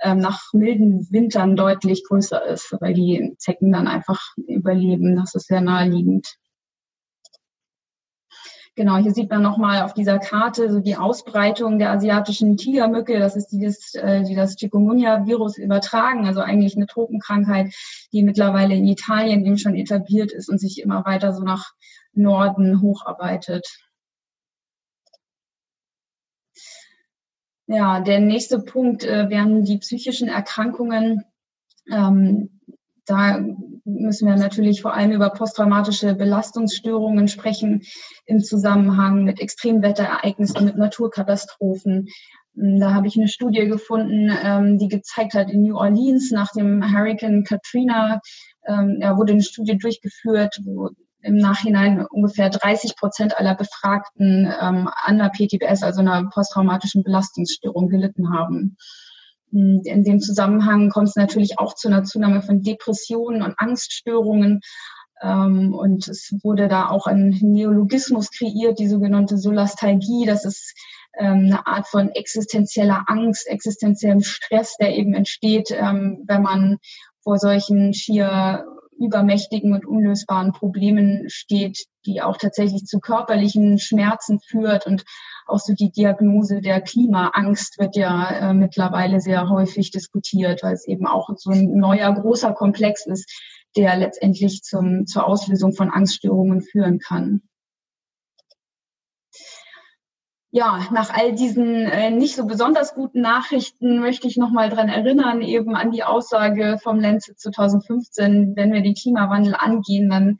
ähm, nach milden Wintern deutlich größer ist, weil die Zecken dann einfach überleben. Das ist sehr naheliegend. Genau, hier sieht man nochmal auf dieser Karte so die Ausbreitung der asiatischen Tigermücke. Das ist die, das, äh, die das Chikungunya-Virus übertragen, also eigentlich eine Tropenkrankheit, die mittlerweile in Italien eben schon etabliert ist und sich immer weiter so nach Norden hocharbeitet. Ja, der nächste Punkt äh, wären die psychischen Erkrankungen. Ähm, da müssen wir natürlich vor allem über posttraumatische Belastungsstörungen sprechen im Zusammenhang mit Extremwetterereignissen, mit Naturkatastrophen. Da habe ich eine Studie gefunden, ähm, die gezeigt hat, in New Orleans nach dem Hurricane Katrina ähm, ja, wurde eine Studie durchgeführt, wo im Nachhinein ungefähr 30 Prozent aller Befragten ähm, an der PTBS, also einer posttraumatischen Belastungsstörung, gelitten haben. Hm, in dem Zusammenhang kommt es natürlich auch zu einer Zunahme von Depressionen und Angststörungen. Ähm, und es wurde da auch ein Neologismus kreiert, die sogenannte Solastalgie. Das ist ähm, eine Art von existenzieller Angst, existenziellem Stress, der eben entsteht, ähm, wenn man vor solchen schier übermächtigen und unlösbaren Problemen steht, die auch tatsächlich zu körperlichen Schmerzen führt und auch so die Diagnose der Klimaangst wird ja äh, mittlerweile sehr häufig diskutiert, weil es eben auch so ein neuer großer Komplex ist, der letztendlich zum, zur Auslösung von Angststörungen führen kann. Ja, nach all diesen äh, nicht so besonders guten Nachrichten möchte ich nochmal dran erinnern, eben an die Aussage vom Lancet 2015, wenn wir den Klimawandel angehen, dann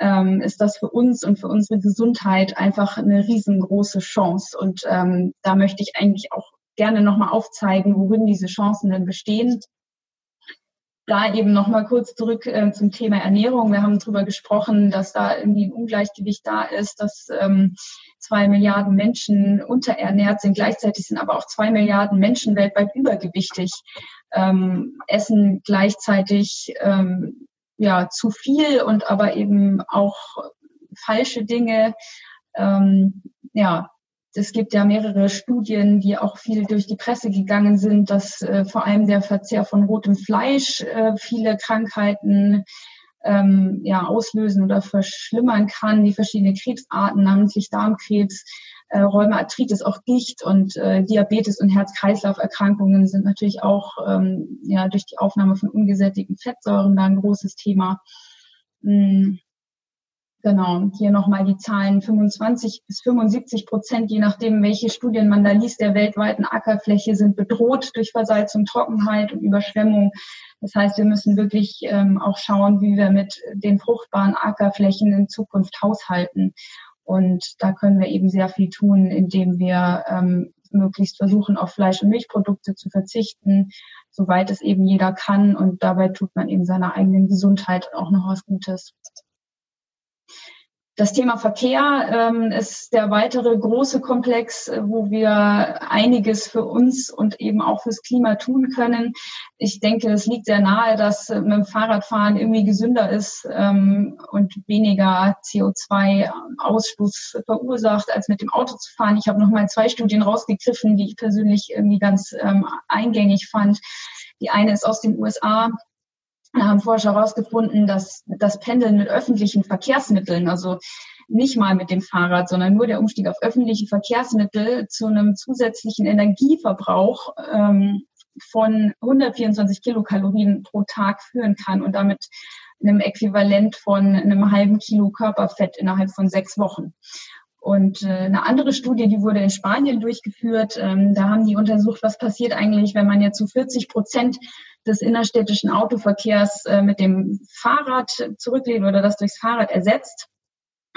ähm, ist das für uns und für unsere Gesundheit einfach eine riesengroße Chance. Und ähm, da möchte ich eigentlich auch gerne nochmal aufzeigen, worin diese Chancen denn bestehen da eben noch mal kurz zurück äh, zum Thema Ernährung. Wir haben darüber gesprochen, dass da irgendwie ein Ungleichgewicht da ist, dass ähm, zwei Milliarden Menschen unterernährt sind. Gleichzeitig sind aber auch zwei Milliarden Menschen weltweit übergewichtig, ähm, essen gleichzeitig ähm, ja zu viel und aber eben auch falsche Dinge. Ähm, ja, es gibt ja mehrere Studien, die auch viel durch die Presse gegangen sind, dass äh, vor allem der Verzehr von rotem Fleisch äh, viele Krankheiten ähm, ja, auslösen oder verschlimmern kann, die verschiedenen Krebsarten, namentlich Darmkrebs, äh, Rheumaarthritis, auch Gicht und äh, Diabetes und Herz-Kreislauf-Erkrankungen sind natürlich auch ähm, ja, durch die Aufnahme von ungesättigten Fettsäuren da ein großes Thema. Mm. Genau, hier nochmal die Zahlen 25 bis 75 Prozent, je nachdem, welche Studien man da liest, der weltweiten Ackerfläche sind bedroht durch Versalzung, Trockenheit und Überschwemmung. Das heißt, wir müssen wirklich ähm, auch schauen, wie wir mit den fruchtbaren Ackerflächen in Zukunft haushalten. Und da können wir eben sehr viel tun, indem wir ähm, möglichst versuchen, auf Fleisch- und Milchprodukte zu verzichten, soweit es eben jeder kann. Und dabei tut man eben seiner eigenen Gesundheit auch noch was Gutes. Das Thema Verkehr ähm, ist der weitere große Komplex, äh, wo wir einiges für uns und eben auch fürs Klima tun können. Ich denke, es liegt sehr nahe, dass äh, mit dem Fahrradfahren irgendwie gesünder ist ähm, und weniger CO2-Ausstoß verursacht, als mit dem Auto zu fahren. Ich habe noch mal zwei Studien rausgegriffen, die ich persönlich irgendwie ganz ähm, eingängig fand. Die eine ist aus den USA haben Forscher herausgefunden, dass das Pendeln mit öffentlichen Verkehrsmitteln, also nicht mal mit dem Fahrrad, sondern nur der Umstieg auf öffentliche Verkehrsmittel zu einem zusätzlichen Energieverbrauch ähm, von 124 Kilokalorien pro Tag führen kann und damit einem Äquivalent von einem halben Kilo Körperfett innerhalb von sechs Wochen. Und äh, eine andere Studie, die wurde in Spanien durchgeführt, ähm, da haben die untersucht, was passiert eigentlich, wenn man jetzt zu 40 Prozent des innerstädtischen Autoverkehrs äh, mit dem Fahrrad zurücklegt oder das durchs Fahrrad ersetzt.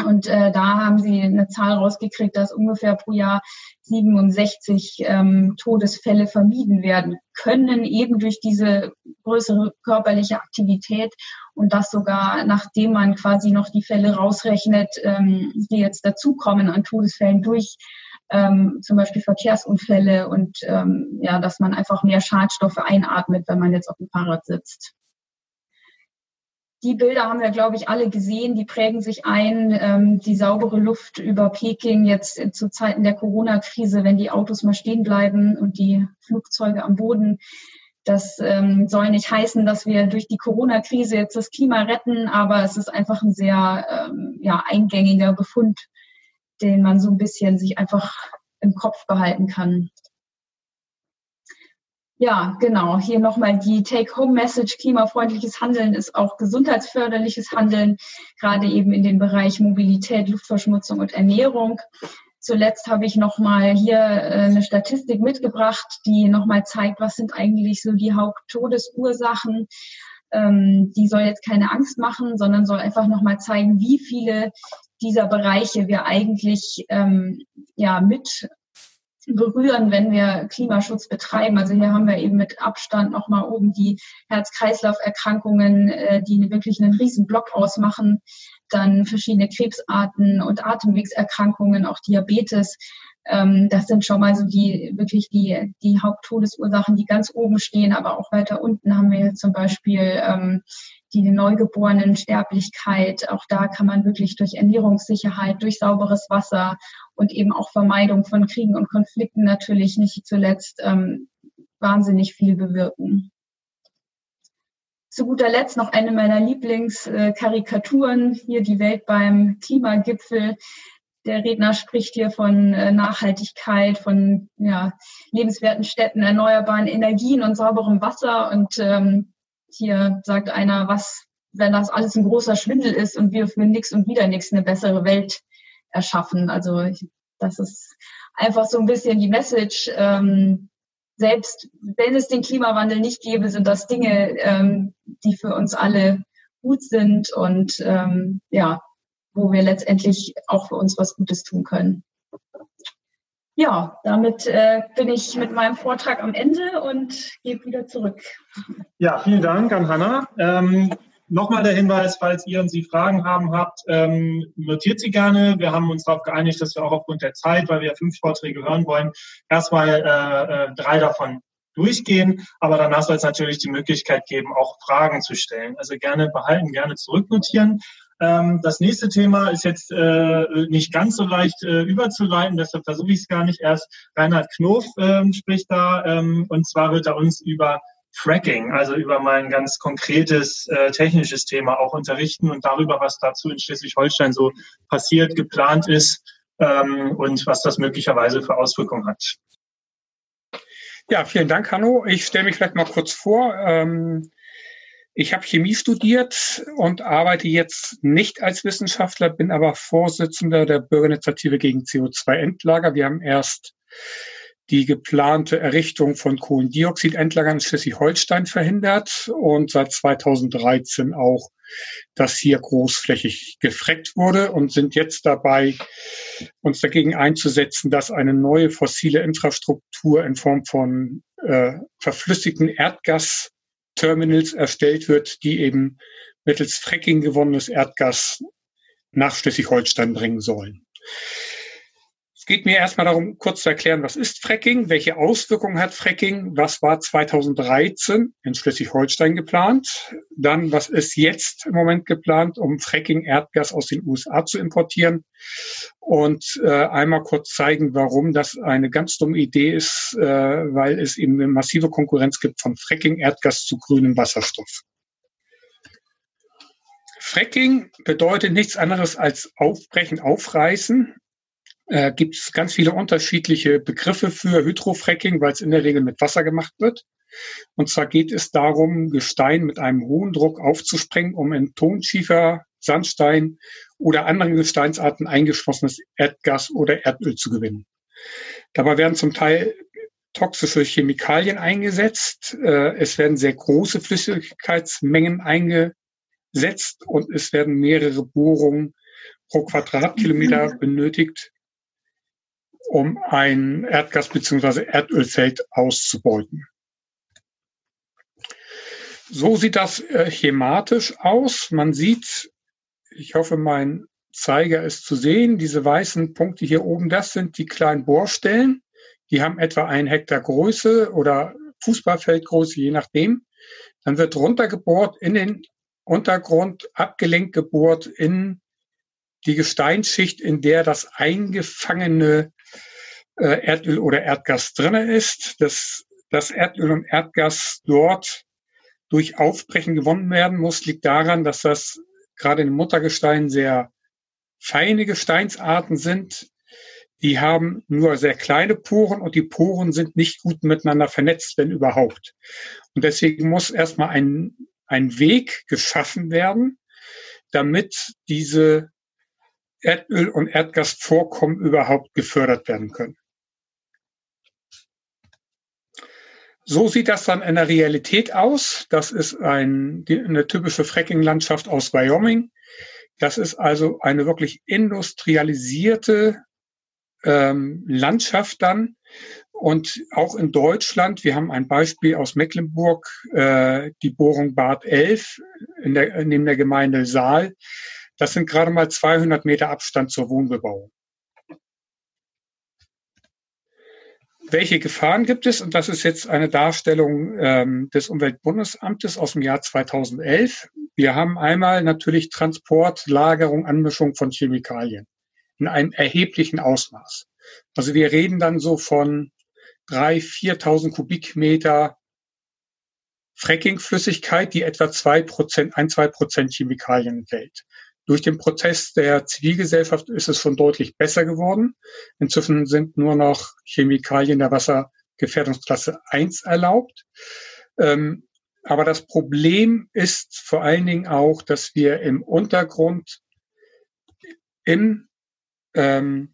Und äh, da haben sie eine Zahl rausgekriegt, dass ungefähr pro Jahr 67 ähm, Todesfälle vermieden werden können, eben durch diese größere körperliche Aktivität und das sogar nachdem man quasi noch die Fälle rausrechnet, ähm, die jetzt dazukommen an Todesfällen durch ähm, zum Beispiel Verkehrsunfälle und ähm, ja, dass man einfach mehr Schadstoffe einatmet, wenn man jetzt auf dem Fahrrad sitzt. Die Bilder haben wir, glaube ich, alle gesehen. Die prägen sich ein. Ähm, die saubere Luft über Peking jetzt zu Zeiten der Corona-Krise, wenn die Autos mal stehen bleiben und die Flugzeuge am Boden. Das ähm, soll nicht heißen, dass wir durch die Corona-Krise jetzt das Klima retten, aber es ist einfach ein sehr ähm, ja, eingängiger Befund, den man so ein bisschen sich einfach im Kopf behalten kann. Ja, genau. Hier nochmal die Take-Home-Message. Klimafreundliches Handeln ist auch gesundheitsförderliches Handeln, gerade eben in den Bereich Mobilität, Luftverschmutzung und Ernährung. zuletzt habe ich nochmal hier äh, eine Statistik mitgebracht, die nochmal zeigt, was sind eigentlich so die Haupttodesursachen. Ähm, die soll jetzt keine Angst machen, sondern soll einfach nochmal zeigen, wie viele dieser Bereiche wir eigentlich ähm, ja mit berühren, wenn wir Klimaschutz betreiben. Also hier haben wir eben mit Abstand nochmal oben die Herz-Kreislauf-Erkrankungen, äh, die wirklich einen riesen Block ausmachen. Dann verschiedene Krebsarten und Atemwegserkrankungen, auch Diabetes. Ähm, das sind schon mal so die wirklich die, die Haupttodesursachen, die ganz oben stehen. Aber auch weiter unten haben wir zum Beispiel ähm, die neugeborenen Sterblichkeit. Auch da kann man wirklich durch Ernährungssicherheit, durch sauberes Wasser und eben auch Vermeidung von Kriegen und Konflikten natürlich nicht zuletzt ähm, wahnsinnig viel bewirken. Zu guter Letzt noch eine meiner Lieblingskarikaturen, hier die Welt beim Klimagipfel. Der Redner spricht hier von äh, Nachhaltigkeit, von ja, lebenswerten Städten, erneuerbaren Energien und sauberem Wasser. Und ähm, hier sagt einer, was, wenn das alles ein großer Schwindel ist und wir für nichts und wieder nichts eine bessere Welt erschaffen. Also das ist einfach so ein bisschen die Message. Ähm, selbst wenn es den Klimawandel nicht gäbe, sind das Dinge, ähm, die für uns alle gut sind und ähm, ja, wo wir letztendlich auch für uns was Gutes tun können. Ja, damit äh, bin ich mit meinem Vortrag am Ende und gebe wieder zurück.
Ja, vielen Dank an Hanna. Ähm, Nochmal der Hinweis, falls ihr und Sie Fragen haben habt, ähm, notiert sie gerne. Wir haben uns darauf geeinigt, dass wir auch aufgrund der Zeit, weil wir fünf Vorträge hören wollen, erstmal äh, äh, drei davon durchgehen. Aber danach soll es natürlich die Möglichkeit geben, auch Fragen zu stellen. Also gerne behalten, gerne zurücknotieren. Ähm, das nächste Thema ist jetzt äh, nicht ganz so leicht äh, überzuleiten, deshalb versuche ich es gar nicht erst. Reinhard Knof ähm, spricht da ähm, und zwar wird er uns über Fracking, also über mein ganz konkretes äh, technisches Thema auch unterrichten und darüber, was dazu in Schleswig-Holstein so passiert, geplant ist ähm, und was das möglicherweise für Auswirkungen hat.
Ja, vielen Dank, Hanno. Ich stelle mich vielleicht mal kurz vor. Ähm, ich habe Chemie studiert und arbeite jetzt nicht als Wissenschaftler, bin aber Vorsitzender der Bürgerinitiative gegen CO2-Endlager. Wir haben erst die geplante Errichtung von Kohlendioxidendlagern in Schleswig-Holstein verhindert und seit 2013 auch, dass hier großflächig gefreckt wurde und sind jetzt dabei, uns dagegen einzusetzen, dass eine neue fossile Infrastruktur in Form von äh, verflüssigten Erdgasterminals erstellt wird, die eben mittels Fracking gewonnenes Erdgas nach Schleswig-Holstein bringen sollen geht mir erstmal darum, kurz zu erklären, was ist Fracking, welche Auswirkungen hat Fracking, was war 2013 in Schleswig-Holstein geplant, dann was ist jetzt im Moment geplant, um Fracking Erdgas aus den USA zu importieren? Und äh, einmal kurz zeigen, warum das eine ganz dumme Idee ist, äh, weil es eben eine massive Konkurrenz gibt von Fracking Erdgas zu grünem Wasserstoff. Fracking bedeutet nichts anderes als aufbrechen, aufreißen äh, gibt es ganz viele unterschiedliche Begriffe für Hydrofracking, weil es in der Regel mit Wasser gemacht wird. Und zwar geht es darum, Gestein mit einem hohen Druck aufzusprengen, um in Tonschiefer, Sandstein oder anderen Gesteinsarten eingeschlossenes Erdgas oder Erdöl zu gewinnen. Dabei werden zum Teil toxische Chemikalien eingesetzt. Äh, es werden sehr große Flüssigkeitsmengen eingesetzt und es werden mehrere Bohrungen pro Quadratkilometer benötigt, um ein Erdgas- bzw. Erdölfeld auszubeuten. So sieht das äh, schematisch aus. Man sieht, ich hoffe, mein Zeiger ist zu sehen, diese weißen Punkte hier oben, das sind die kleinen Bohrstellen. Die haben etwa einen Hektar Größe oder Fußballfeldgröße, je nachdem. Dann wird runtergebohrt in den Untergrund, abgelenkt gebohrt in die Gesteinsschicht, in der das eingefangene äh, Erdöl oder Erdgas drinne ist, dass das Erdöl und Erdgas dort durch Aufbrechen gewonnen werden muss, liegt daran, dass das gerade in Muttergesteinen sehr feine Gesteinsarten sind. Die haben nur sehr kleine Poren und die Poren sind nicht gut miteinander vernetzt, wenn überhaupt. Und deswegen muss erstmal ein, ein Weg geschaffen werden, damit diese Erdöl- und Erdgasvorkommen überhaupt gefördert werden können. So sieht das dann in der Realität aus. Das ist ein, eine typische Fracking-Landschaft aus Wyoming. Das ist also eine wirklich industrialisierte ähm, Landschaft dann. Und auch in Deutschland, wir haben ein Beispiel aus Mecklenburg, äh, die Bohrung Bad 11 in der, neben der Gemeinde Saal. Das sind gerade mal 200 Meter Abstand zur Wohnbebauung. Welche Gefahren gibt es? Und das ist jetzt eine Darstellung ähm, des Umweltbundesamtes aus dem Jahr 2011. Wir haben einmal natürlich Transport, Lagerung, Anmischung von Chemikalien in einem erheblichen Ausmaß. Also wir reden dann so von drei, 4.000 Kubikmeter Frackingflüssigkeit, die etwa zwei Prozent, ein, zwei Prozent Chemikalien enthält. Durch den Protest der Zivilgesellschaft ist es schon deutlich besser geworden. Inzwischen sind nur noch Chemikalien der Wassergefährdungsklasse 1 erlaubt. Ähm, aber das Problem ist vor allen Dingen auch, dass wir im Untergrund im, ähm,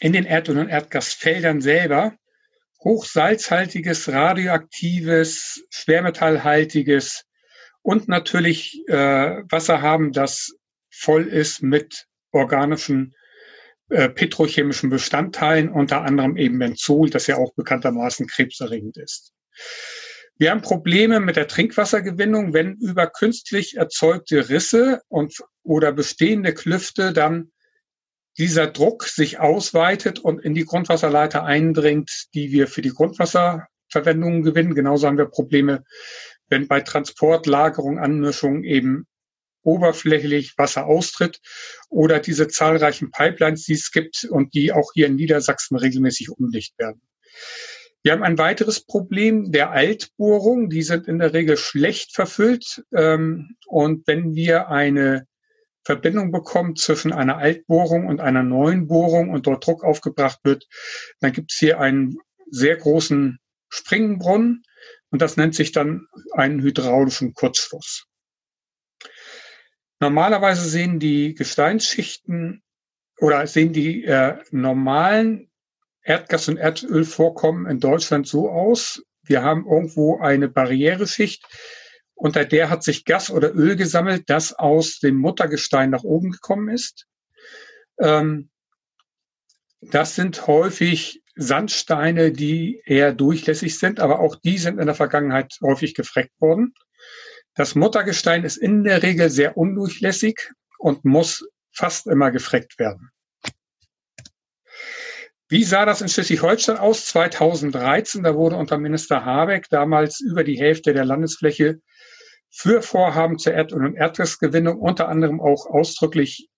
in den Erdöl- und Erdgasfeldern selber hochsalzhaltiges, radioaktives, schwermetallhaltiges und natürlich äh, Wasser haben, das voll ist mit organischen äh, petrochemischen Bestandteilen, unter anderem eben Benzol, das ja auch bekanntermaßen krebserregend ist. Wir haben Probleme mit der Trinkwassergewinnung, wenn über künstlich erzeugte Risse und oder bestehende Klüfte dann dieser Druck sich ausweitet und in die Grundwasserleiter eindringt, die wir für die Grundwasserverwendung gewinnen. Genauso haben wir Probleme, wenn bei Transport, Lagerung, Anmischung eben oberflächlich Wasser austritt oder diese zahlreichen Pipelines, die es gibt und die auch hier in Niedersachsen regelmäßig umdicht werden. Wir haben ein weiteres Problem der Altbohrung. Die sind in der Regel schlecht verfüllt. Ähm, und wenn wir eine Verbindung bekommen zwischen einer Altbohrung und einer neuen Bohrung und dort Druck aufgebracht wird, dann gibt es hier einen sehr großen Springbrunnen und das nennt sich dann einen hydraulischen Kurzschluss. Normalerweise sehen die Gesteinsschichten oder sehen die äh, normalen Erdgas- und Erdölvorkommen in Deutschland so aus. Wir haben irgendwo eine Barriereschicht, unter der hat sich Gas oder Öl gesammelt, das aus dem Muttergestein nach oben gekommen ist. Ähm, das sind häufig Sandsteine, die eher durchlässig sind, aber auch die sind in der Vergangenheit häufig gefreckt worden. Das Muttergestein ist in der Regel sehr undurchlässig und muss fast immer gefreckt werden. Wie sah das in Schleswig-Holstein aus 2013? Da wurde unter Minister Habeck damals über die Hälfte der Landesfläche für Vorhaben zur Erd- und Erdgasgewinnung unter anderem auch ausdrücklich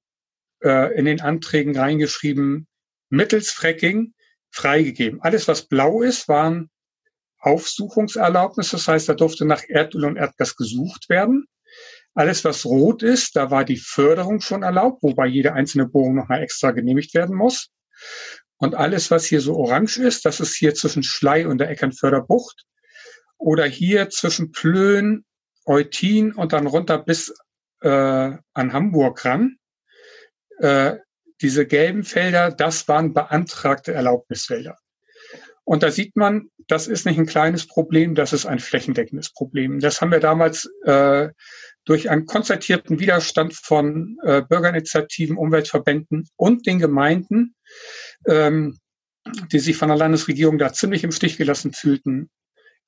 äh, in den Anträgen reingeschrieben, mittels Fracking freigegeben. Alles, was blau ist, waren Aufsuchungserlaubnis. Das heißt, da durfte nach Erdöl und Erdgas gesucht werden. Alles, was rot ist, da war die Förderung schon erlaubt, wobei jede einzelne Bohrung nochmal extra genehmigt werden muss. Und alles, was hier so orange ist, das ist hier zwischen Schlei und der Eckernförder Bucht oder hier zwischen Plön, Eutin und dann runter bis äh, an Hamburg ran. Äh, diese gelben Felder, das waren beantragte Erlaubnisfelder. Und da sieht man, das ist nicht ein kleines Problem, das ist ein flächendeckendes Problem. Das haben wir damals äh, durch einen konzertierten Widerstand von äh, Bürgerinitiativen, Umweltverbänden und den Gemeinden, ähm, die sich von der Landesregierung da ziemlich im Stich gelassen fühlten,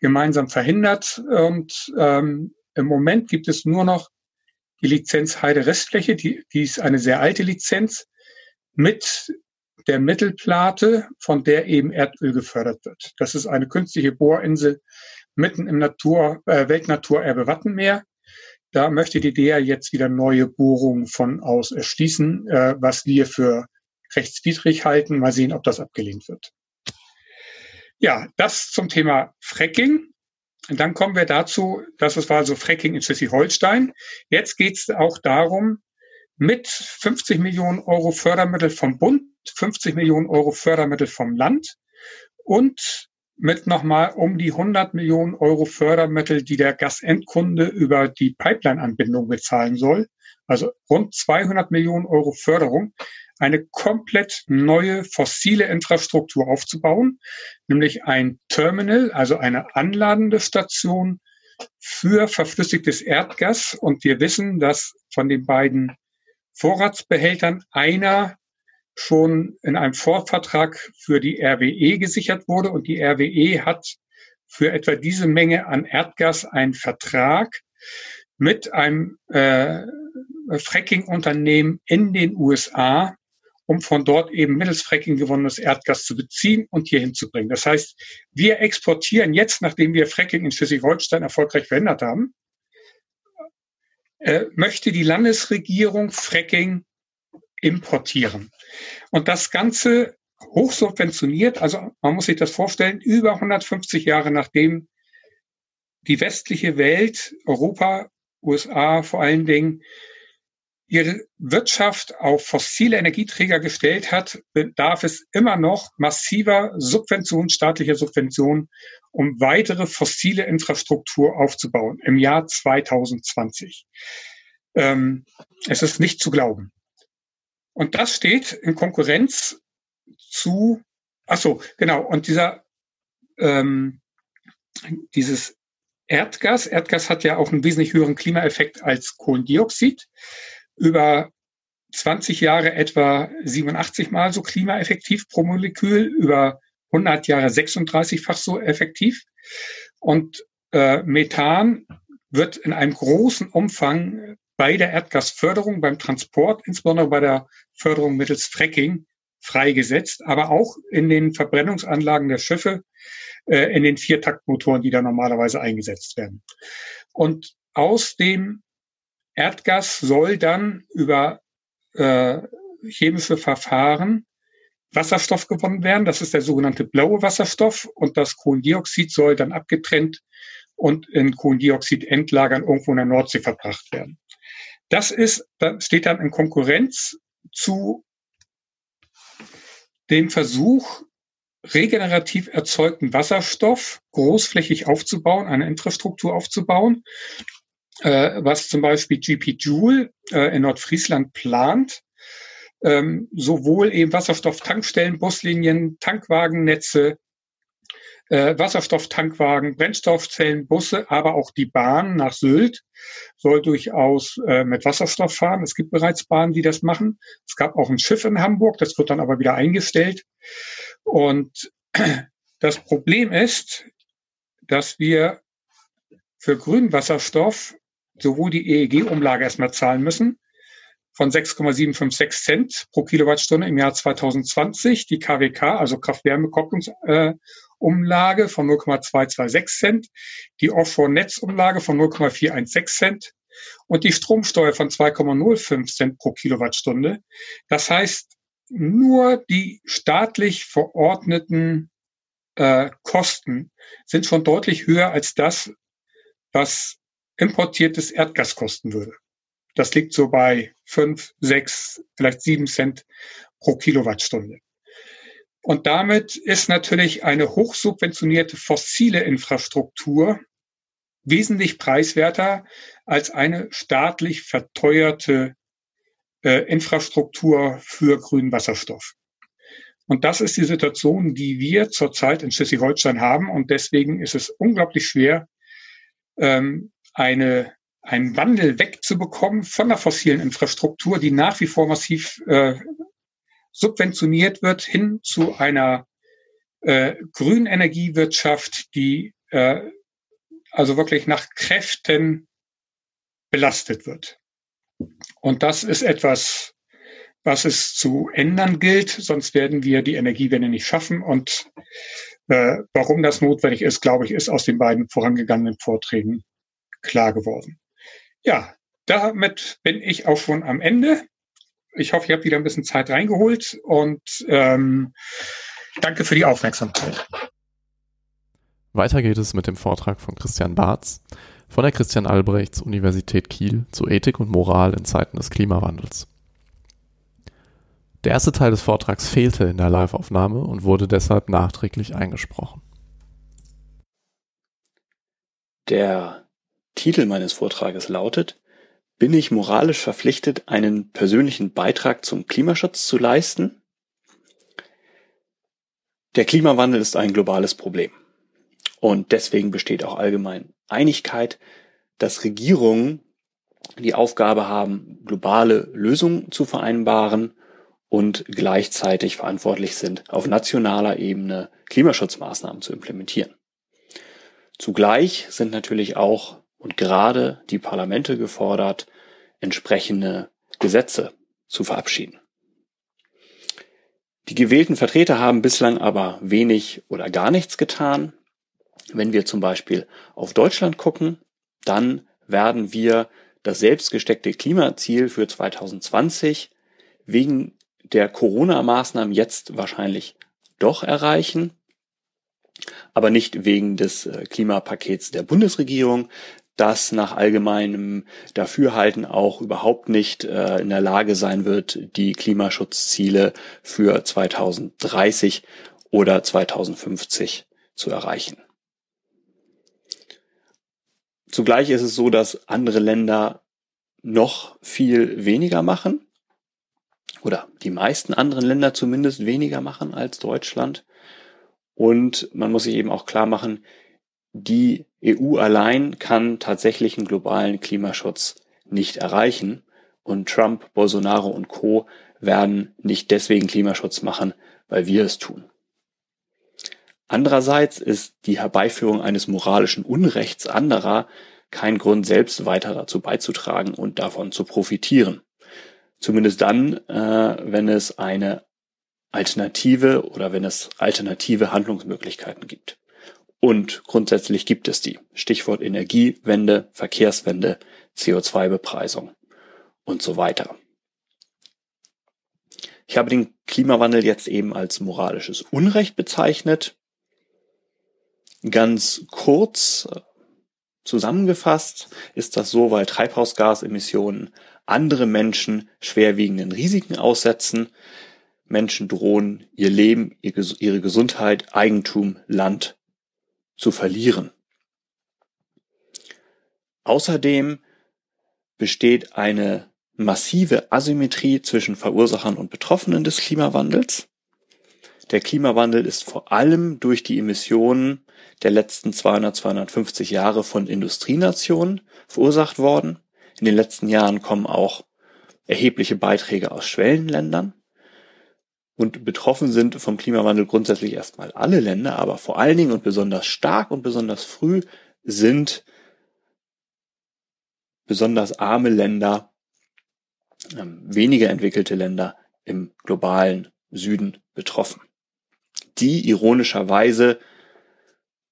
gemeinsam verhindert. Und ähm, im Moment gibt es nur noch die Lizenz Heide Restfläche, die, die ist eine sehr alte Lizenz mit der Mittelplate, von der eben Erdöl gefördert wird. Das ist eine künstliche Bohrinsel mitten im Natur, äh, Weltnaturerbe Wattenmeer. Da möchte die DEA jetzt wieder neue Bohrungen von aus erschließen, äh, was wir für rechtswidrig halten. Mal sehen, ob das abgelehnt wird. Ja, das zum Thema Fracking. Und dann kommen wir dazu, das war also Fracking in Schleswig-Holstein. Jetzt geht es auch darum, mit 50 Millionen Euro Fördermittel vom Bund 50 Millionen Euro Fördermittel vom Land und mit nochmal um die 100 Millionen Euro Fördermittel, die der Gasendkunde über die Pipeline-Anbindung bezahlen soll, also rund 200 Millionen Euro Förderung, eine komplett neue fossile Infrastruktur aufzubauen, nämlich ein Terminal, also eine anladende Station für verflüssigtes Erdgas. Und wir wissen, dass von den beiden Vorratsbehältern einer schon in einem Vorvertrag für die RWE gesichert wurde und die RWE hat für etwa diese Menge an Erdgas einen Vertrag mit einem äh, Fracking-Unternehmen in den USA, um von dort eben mittels Fracking gewonnenes Erdgas zu beziehen und hier hinzubringen. Das heißt, wir exportieren jetzt, nachdem wir Fracking in Schleswig-Holstein erfolgreich verhindert haben, äh, möchte die Landesregierung Fracking importieren. Und das Ganze hochsubventioniert, also man muss sich das vorstellen, über 150 Jahre nachdem die westliche Welt, Europa, USA vor allen Dingen, ihre Wirtschaft auf fossile Energieträger gestellt hat, bedarf es immer noch massiver Subventionen, staatlicher Subventionen, um weitere fossile Infrastruktur aufzubauen im Jahr 2020. Ähm, es ist nicht zu glauben. Und das steht in Konkurrenz zu, ach so, genau, und dieser, ähm, dieses Erdgas, Erdgas hat ja auch einen wesentlich höheren Klimaeffekt als Kohlendioxid über 20 Jahre etwa 87 mal so klimaeffektiv pro Molekül, über 100 Jahre 36-fach so effektiv. Und äh, Methan wird in einem großen Umfang bei der Erdgasförderung, beim Transport, insbesondere bei der Förderung mittels Fracking, freigesetzt, aber auch in den Verbrennungsanlagen der Schiffe, äh, in den Viertaktmotoren, die da normalerweise eingesetzt werden. Und aus dem Erdgas soll dann über äh, chemische Verfahren Wasserstoff gewonnen werden. Das ist der sogenannte blaue Wasserstoff und das Kohlendioxid soll dann abgetrennt und in Kohlendioxid-Endlagern irgendwo in der Nordsee verbracht werden. Das ist, das steht dann in Konkurrenz zu dem Versuch, regenerativ erzeugten Wasserstoff großflächig aufzubauen, eine Infrastruktur aufzubauen äh, was zum Beispiel GP Joule äh, in Nordfriesland plant, ähm, sowohl eben Wasserstofftankstellen, Buslinien, Tankwagennetze, äh, Wasserstofftankwagen, Brennstoffzellen, Busse, aber auch die Bahn nach Sylt soll durchaus äh, mit Wasserstoff fahren. Es gibt bereits Bahnen, die das machen. Es gab auch ein Schiff in Hamburg, das wird dann aber wieder eingestellt. Und [clears throat] das Problem ist, dass wir für grünen Wasserstoff sowohl die EEG-Umlage erstmal zahlen müssen von 6,756 Cent pro Kilowattstunde im Jahr 2020, die KWK, also Kraft-Wärme-Kopplungsumlage äh, von 0,226 Cent, die Offshore-Netzumlage von 0,416 Cent und die Stromsteuer von 2,05 Cent pro Kilowattstunde. Das heißt, nur die staatlich verordneten äh, Kosten sind schon deutlich höher als das, was importiertes Erdgas kosten würde. Das liegt so bei fünf, sechs, vielleicht sieben Cent pro Kilowattstunde. Und damit ist natürlich eine hochsubventionierte fossile Infrastruktur wesentlich preiswerter als eine staatlich verteuerte äh, Infrastruktur für grünen Wasserstoff. Und das ist die Situation, die wir zurzeit in Schleswig-Holstein haben. Und deswegen ist es unglaublich schwer, ähm, eine, einen Wandel wegzubekommen von der fossilen Infrastruktur, die nach wie vor massiv äh, subventioniert wird, hin zu einer äh, grünen Energiewirtschaft, die äh, also wirklich nach Kräften belastet wird. Und das ist etwas, was es zu ändern gilt, sonst werden wir die Energiewende nicht schaffen. Und äh, warum das notwendig ist, glaube ich, ist aus den beiden vorangegangenen Vorträgen klar geworden. Ja, damit bin ich auch schon am Ende. Ich hoffe, ihr habt wieder ein bisschen Zeit reingeholt und ähm, danke für die Aufmerksamkeit.
Weiter geht es mit dem Vortrag von Christian Barz von der Christian Albrechts Universität Kiel zu Ethik und Moral in Zeiten des Klimawandels. Der erste Teil des Vortrags fehlte in der Live-Aufnahme und wurde deshalb nachträglich eingesprochen.
Der Titel meines Vortrages lautet bin ich moralisch verpflichtet, einen persönlichen Beitrag zum Klimaschutz zu leisten? Der Klimawandel ist ein globales Problem. Und deswegen besteht auch allgemein Einigkeit, dass Regierungen die Aufgabe haben, globale Lösungen zu vereinbaren und gleichzeitig verantwortlich sind, auf nationaler Ebene Klimaschutzmaßnahmen zu implementieren. Zugleich sind natürlich auch und gerade die Parlamente gefordert, entsprechende Gesetze zu verabschieden. Die gewählten Vertreter haben bislang aber wenig oder gar nichts getan. Wenn wir zum Beispiel auf Deutschland gucken, dann werden wir das selbstgesteckte Klimaziel für 2020 wegen der Corona-Maßnahmen jetzt wahrscheinlich doch erreichen, aber nicht wegen des äh, Klimapakets der Bundesregierung, das nach allgemeinem Dafürhalten auch überhaupt nicht äh, in der Lage sein wird, die Klimaschutzziele für 2030 oder 2050 zu erreichen. Zugleich ist es so, dass andere Länder noch viel weniger machen oder die meisten anderen Länder zumindest weniger machen als Deutschland. Und man muss sich eben auch klar machen, die EU allein kann tatsächlichen globalen Klimaschutz nicht erreichen und Trump, Bolsonaro und Co werden nicht deswegen Klimaschutz machen, weil wir es tun. Andererseits ist die Herbeiführung eines moralischen Unrechts anderer kein Grund, selbst weiter dazu beizutragen und davon zu profitieren. Zumindest dann, äh, wenn es eine Alternative oder wenn es alternative Handlungsmöglichkeiten gibt. Und grundsätzlich gibt es die. Stichwort Energiewende, Verkehrswende, CO2-Bepreisung und so weiter. Ich habe den Klimawandel jetzt eben als moralisches Unrecht bezeichnet. Ganz kurz äh, zusammengefasst ist das so, weil Treibhausgasemissionen andere Menschen schwerwiegenden Risiken aussetzen. Menschen drohen ihr Leben, ihre Gesundheit, Eigentum, Land zu verlieren. Außerdem besteht eine massive Asymmetrie zwischen Verursachern und Betroffenen des Klimawandels. Der Klimawandel ist vor allem durch die Emissionen der letzten 200, 250 Jahre von Industrienationen verursacht worden. In den letzten Jahren kommen auch erhebliche Beiträge aus Schwellenländern. Und betroffen sind vom Klimawandel grundsätzlich erstmal alle Länder, aber vor allen Dingen und besonders stark und besonders früh sind besonders arme Länder, ähm, weniger entwickelte Länder im globalen Süden betroffen, die ironischerweise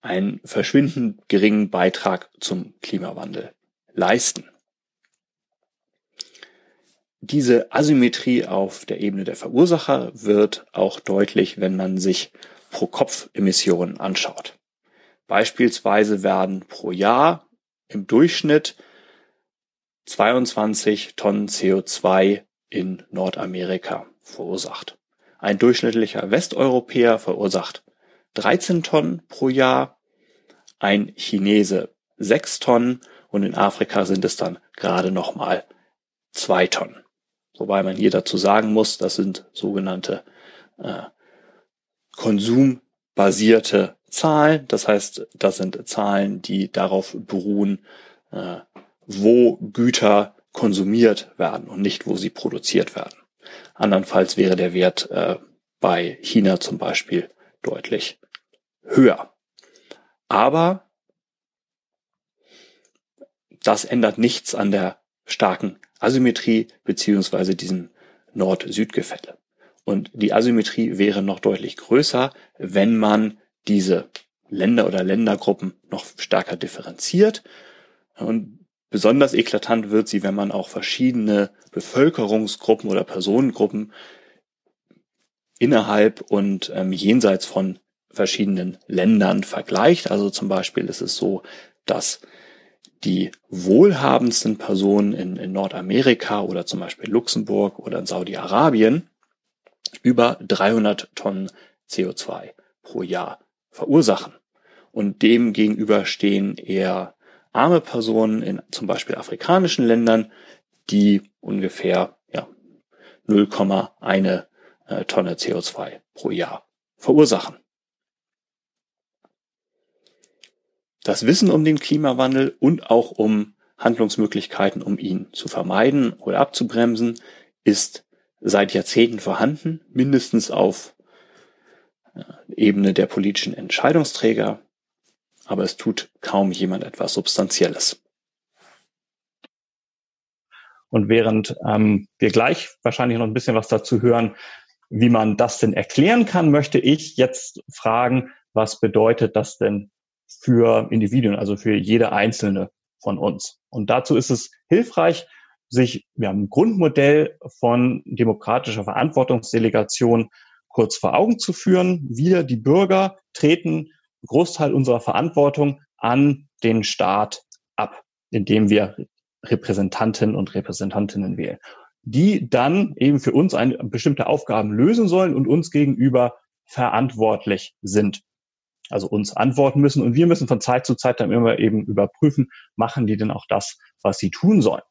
einen verschwindend geringen Beitrag zum Klimawandel leisten. Diese Asymmetrie auf der Ebene der Verursacher wird auch deutlich, wenn man sich pro Kopf Emissionen anschaut. Beispielsweise werden pro Jahr im Durchschnitt 22 Tonnen CO2 in Nordamerika verursacht. Ein durchschnittlicher Westeuropäer verursacht 13 Tonnen pro Jahr, ein Chinese 6 Tonnen und in Afrika sind es dann gerade nochmal 2 Tonnen. Wobei man hier dazu sagen muss, das sind sogenannte äh, konsumbasierte Zahlen. Das heißt, das sind Zahlen, die darauf beruhen, äh, wo Güter konsumiert werden und nicht, wo sie produziert werden. Andernfalls wäre der Wert äh, bei China zum Beispiel deutlich höher. Aber das ändert nichts an der starken Asymmetrie beziehungsweise diesem Nord-Süd-Gefälle. Und die Asymmetrie wäre noch deutlich größer, wenn man diese Länder oder Ländergruppen noch stärker differenziert. Und besonders eklatant wird sie, wenn man auch verschiedene Bevölkerungsgruppen oder Personengruppen innerhalb und ähm, jenseits von verschiedenen Ländern vergleicht. Also zum Beispiel ist es so, dass die wohlhabendsten Personen in, in Nordamerika oder zum Beispiel Luxemburg oder in Saudi-Arabien über 300 Tonnen CO2 pro Jahr verursachen. Und dem gegenüber stehen eher arme Personen in zum Beispiel afrikanischen Ländern, die ungefähr ja, 0,1 äh, Tonne CO2 pro Jahr verursachen. Das Wissen um den Klimawandel und auch um Handlungsmöglichkeiten, um ihn zu vermeiden oder abzubremsen, ist seit Jahrzehnten vorhanden, mindestens auf äh, Ebene der politischen Entscheidungsträger, aber es tut kaum jemand etwas Substanzielles.
Und während ähm, wir gleich wahrscheinlich noch ein bisschen was dazu hören, wie man das denn erklären kann, möchte ich jetzt fragen, was bedeutet das denn für Individuen, also für jede einzelne von uns? Und dazu ist es hilfreich, sich ja, ein Grundmodell von demokratischer Verantwortungsdelegation kurz vor Augen zu führen. Wir, die Bürger, treten Großteil unserer Verantwortung an den Staat ab, indem wir Repräsentanten und Repräsentantinnen wählen, die dann eben für uns eine bestimmte Aufgaben lösen sollen und uns gegenüber verantwortlich sind. Also uns antworten müssen und wir müssen von Zeit zu Zeit dann immer eben überprüfen, machen die denn auch das, was sie tun sollen.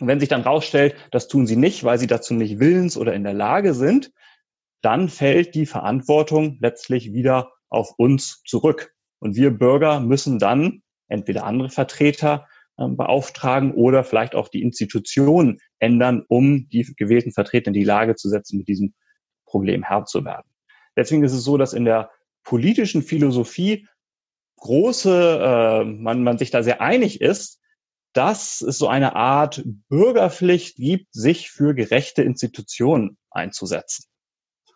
Und wenn sich dann rausstellt, das tun sie nicht, weil sie dazu nicht willens oder in der Lage sind, dann fällt die Verantwortung letztlich wieder auf uns zurück. Und wir Bürger müssen dann entweder andere Vertreter äh, beauftragen oder vielleicht auch die Institutionen ändern, um die gewählten Vertreter in die Lage zu setzen, mit diesem Problem Herr zu werden. Deswegen ist es so, dass in der politischen Philosophie große, äh, man, man sich da sehr einig ist, dass es so eine Art Bürgerpflicht gibt, sich für gerechte Institutionen einzusetzen.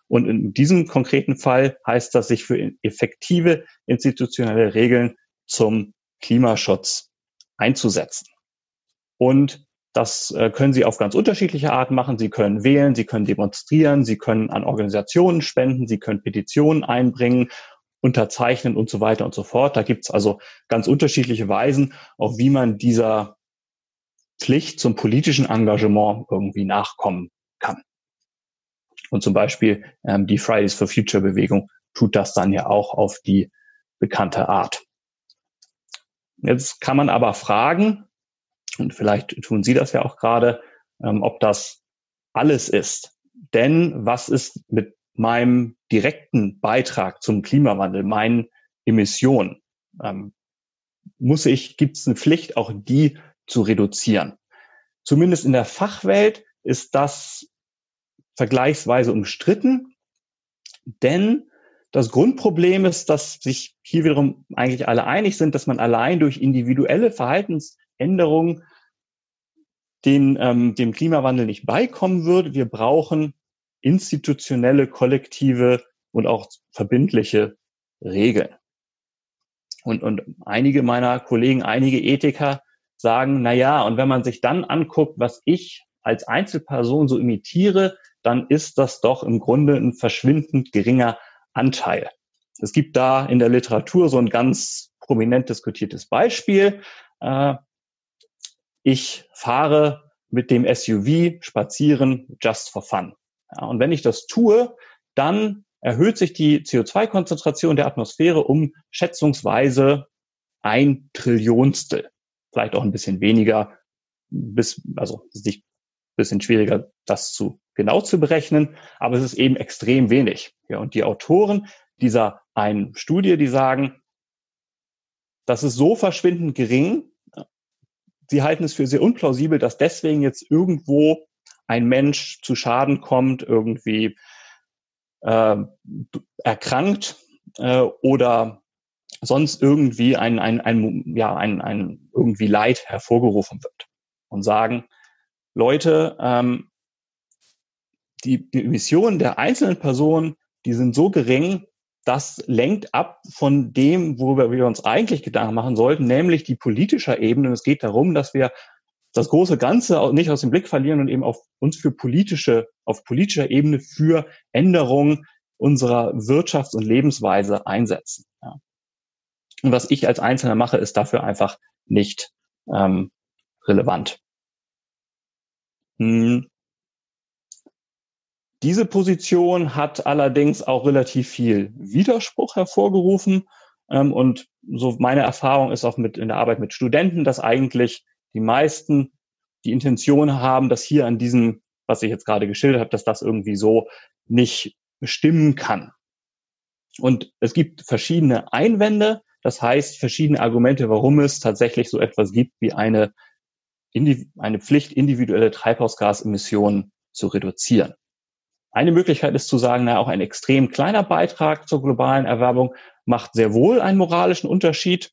Und in diesem konkreten Fall heißt das, sich für effektive institutionelle Regeln zum Klimaschutz einzusetzen. Und das äh, können Sie auf ganz unterschiedliche Arten machen. Sie können wählen, Sie können demonstrieren, Sie können an Organisationen spenden, Sie können Petitionen einbringen, unterzeichnen und so weiter und so fort. Da gibt es also ganz unterschiedliche Weisen, auf wie man dieser Pflicht zum politischen Engagement irgendwie nachkommen kann. Und zum Beispiel ähm, die Fridays for Future Bewegung tut das dann ja auch auf die bekannte Art. Jetzt kann man aber fragen, und vielleicht tun Sie das ja auch gerade, ähm, ob das alles ist. Denn was ist mit meinem direkten Beitrag zum Klimawandel, meinen Emissionen? Ähm, muss ich, gibt es eine Pflicht, auch die zu reduzieren? Zumindest in der Fachwelt ist das vergleichsweise umstritten, denn das Grundproblem ist, dass sich hier wiederum eigentlich alle einig sind, dass man allein durch individuelle Verhaltensänderungen den, ähm, dem Klimawandel nicht beikommen würde. Wir brauchen institutionelle, kollektive und auch verbindliche Regeln. Und, und einige meiner Kollegen, einige Ethiker sagen, na ja, und wenn man sich dann anguckt, was ich als Einzelperson so imitiere, dann ist das doch im Grunde ein verschwindend geringer Anteil. Es gibt da in der Literatur so ein ganz prominent diskutiertes Beispiel. Äh, ich fahre mit dem SUV spazieren just for fun. und wenn ich das tue, dann erhöht sich die CO2-Konzentration der Atmosphäre um schätzungsweise ein Trillionstel. Vielleicht auch ein bisschen weniger, bis, also es ist nicht ein bisschen schwieriger, das zu genau zu berechnen, aber es ist eben extrem wenig. Ja, und die Autoren dieser einen Studie, die sagen, das ist so verschwindend gering, sie halten es für sehr unplausibel, dass deswegen jetzt irgendwo ein Mensch zu Schaden kommt, irgendwie äh, erkrankt äh, oder sonst irgendwie ein, ein, ein, ja, ein, ein irgendwie Leid hervorgerufen wird. Und sagen, Leute, ähm, die, die Emissionen der einzelnen Personen, die sind so gering, das lenkt ab von dem, worüber wir uns eigentlich Gedanken machen sollten, nämlich die politischer Ebene. es geht darum, dass wir das große Ganze nicht aus dem Blick verlieren und eben auf uns für politische, auf politischer Ebene für Änderungen unserer Wirtschafts- und Lebensweise einsetzen. Ja. Und was ich als Einzelner mache, ist dafür einfach nicht ähm, relevant. Hm. Diese Position hat allerdings auch relativ viel Widerspruch hervorgerufen. Ähm, und so meine Erfahrung ist auch mit in der Arbeit mit Studenten, dass eigentlich die meisten, die Intention haben, dass hier an diesem, was ich jetzt gerade geschildert habe, dass das irgendwie so nicht stimmen kann. Und es gibt verschiedene Einwände, das heißt verschiedene Argumente, warum es tatsächlich so etwas gibt wie eine, eine Pflicht, individuelle Treibhausgasemissionen zu reduzieren. Eine Möglichkeit ist zu sagen, na, auch ein extrem kleiner Beitrag zur globalen Erwerbung macht sehr wohl einen moralischen Unterschied.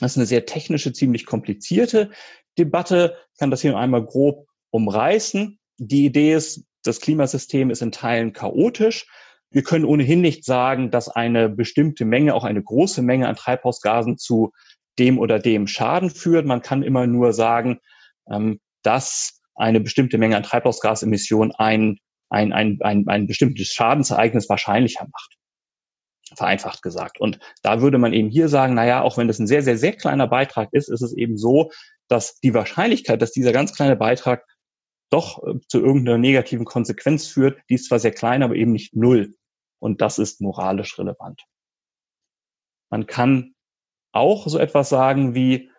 Das ist eine sehr technische, ziemlich komplizierte Debatte. Ich kann das hier einmal grob umreißen. Die Idee ist, das Klimasystem ist in Teilen chaotisch. Wir können ohnehin nicht sagen, dass eine bestimmte Menge, auch eine große Menge an Treibhausgasen zu dem oder dem Schaden führt. Man kann immer nur sagen, ähm, dass eine bestimmte Menge an Treibhausgasemissionen ein, ein, ein, ein, ein bestimmtes Schadensereignis wahrscheinlicher macht. Vereinfacht gesagt. Und da würde man eben hier sagen, naja, auch wenn das ein sehr, sehr, sehr kleiner Beitrag ist, ist es eben so, dass die Wahrscheinlichkeit, dass dieser ganz kleine Beitrag doch äh, zu irgendeiner negativen Konsequenz führt, die ist zwar sehr klein, aber eben nicht null. Und das ist moralisch relevant. Man kann auch so etwas sagen wie,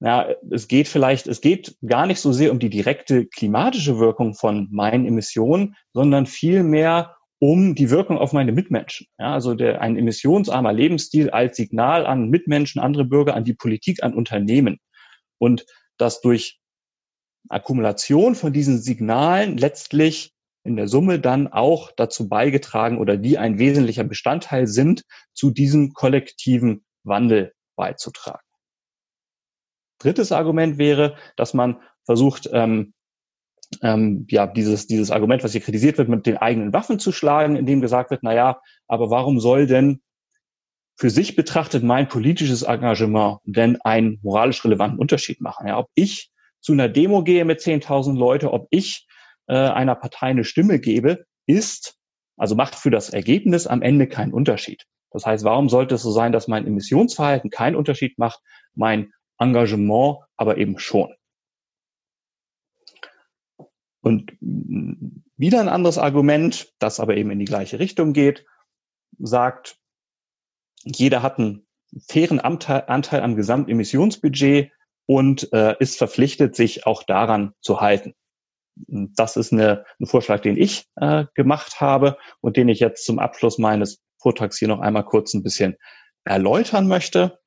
ja, es geht vielleicht, es geht gar nicht so sehr um die direkte klimatische Wirkung von meinen Emissionen, sondern vielmehr um die Wirkung auf meine Mitmenschen. Ja, also der, ein emissionsarmer Lebensstil als Signal an Mitmenschen, andere Bürger, an die Politik, an Unternehmen. Und dass durch Akkumulation von diesen Signalen letztlich in der Summe dann auch dazu beigetragen oder die ein wesentlicher Bestandteil sind, zu diesem kollektiven Wandel beizutragen. Drittes Argument wäre, dass man versucht, ähm, ähm, ja, dieses, dieses Argument, was hier kritisiert wird, mit den eigenen Waffen zu schlagen, indem gesagt wird, na ja, aber warum soll denn für sich betrachtet mein politisches Engagement denn einen moralisch relevanten Unterschied machen? Ja, ob ich zu einer Demo gehe mit 10.000 Leute, ob ich äh, einer Partei eine Stimme gebe, ist, also macht für das Ergebnis am Ende keinen Unterschied. Das heißt, warum sollte es so sein, dass mein Emissionsverhalten keinen Unterschied macht, mein Engagement aber eben schon? Und wieder ein anderes Argument, das aber eben in die gleiche Richtung geht, sagt, jeder hat einen fairen Anteil, am Gesamtemissionsbudget und äh, ist verpflichtet, sich auch daran zu halten. Das ist eine, ein Vorschlag, den ich äh, gemacht habe und den ich jetzt zum Abschluss meines Vortrags hier noch einmal kurz ein bisschen erläutern möchte.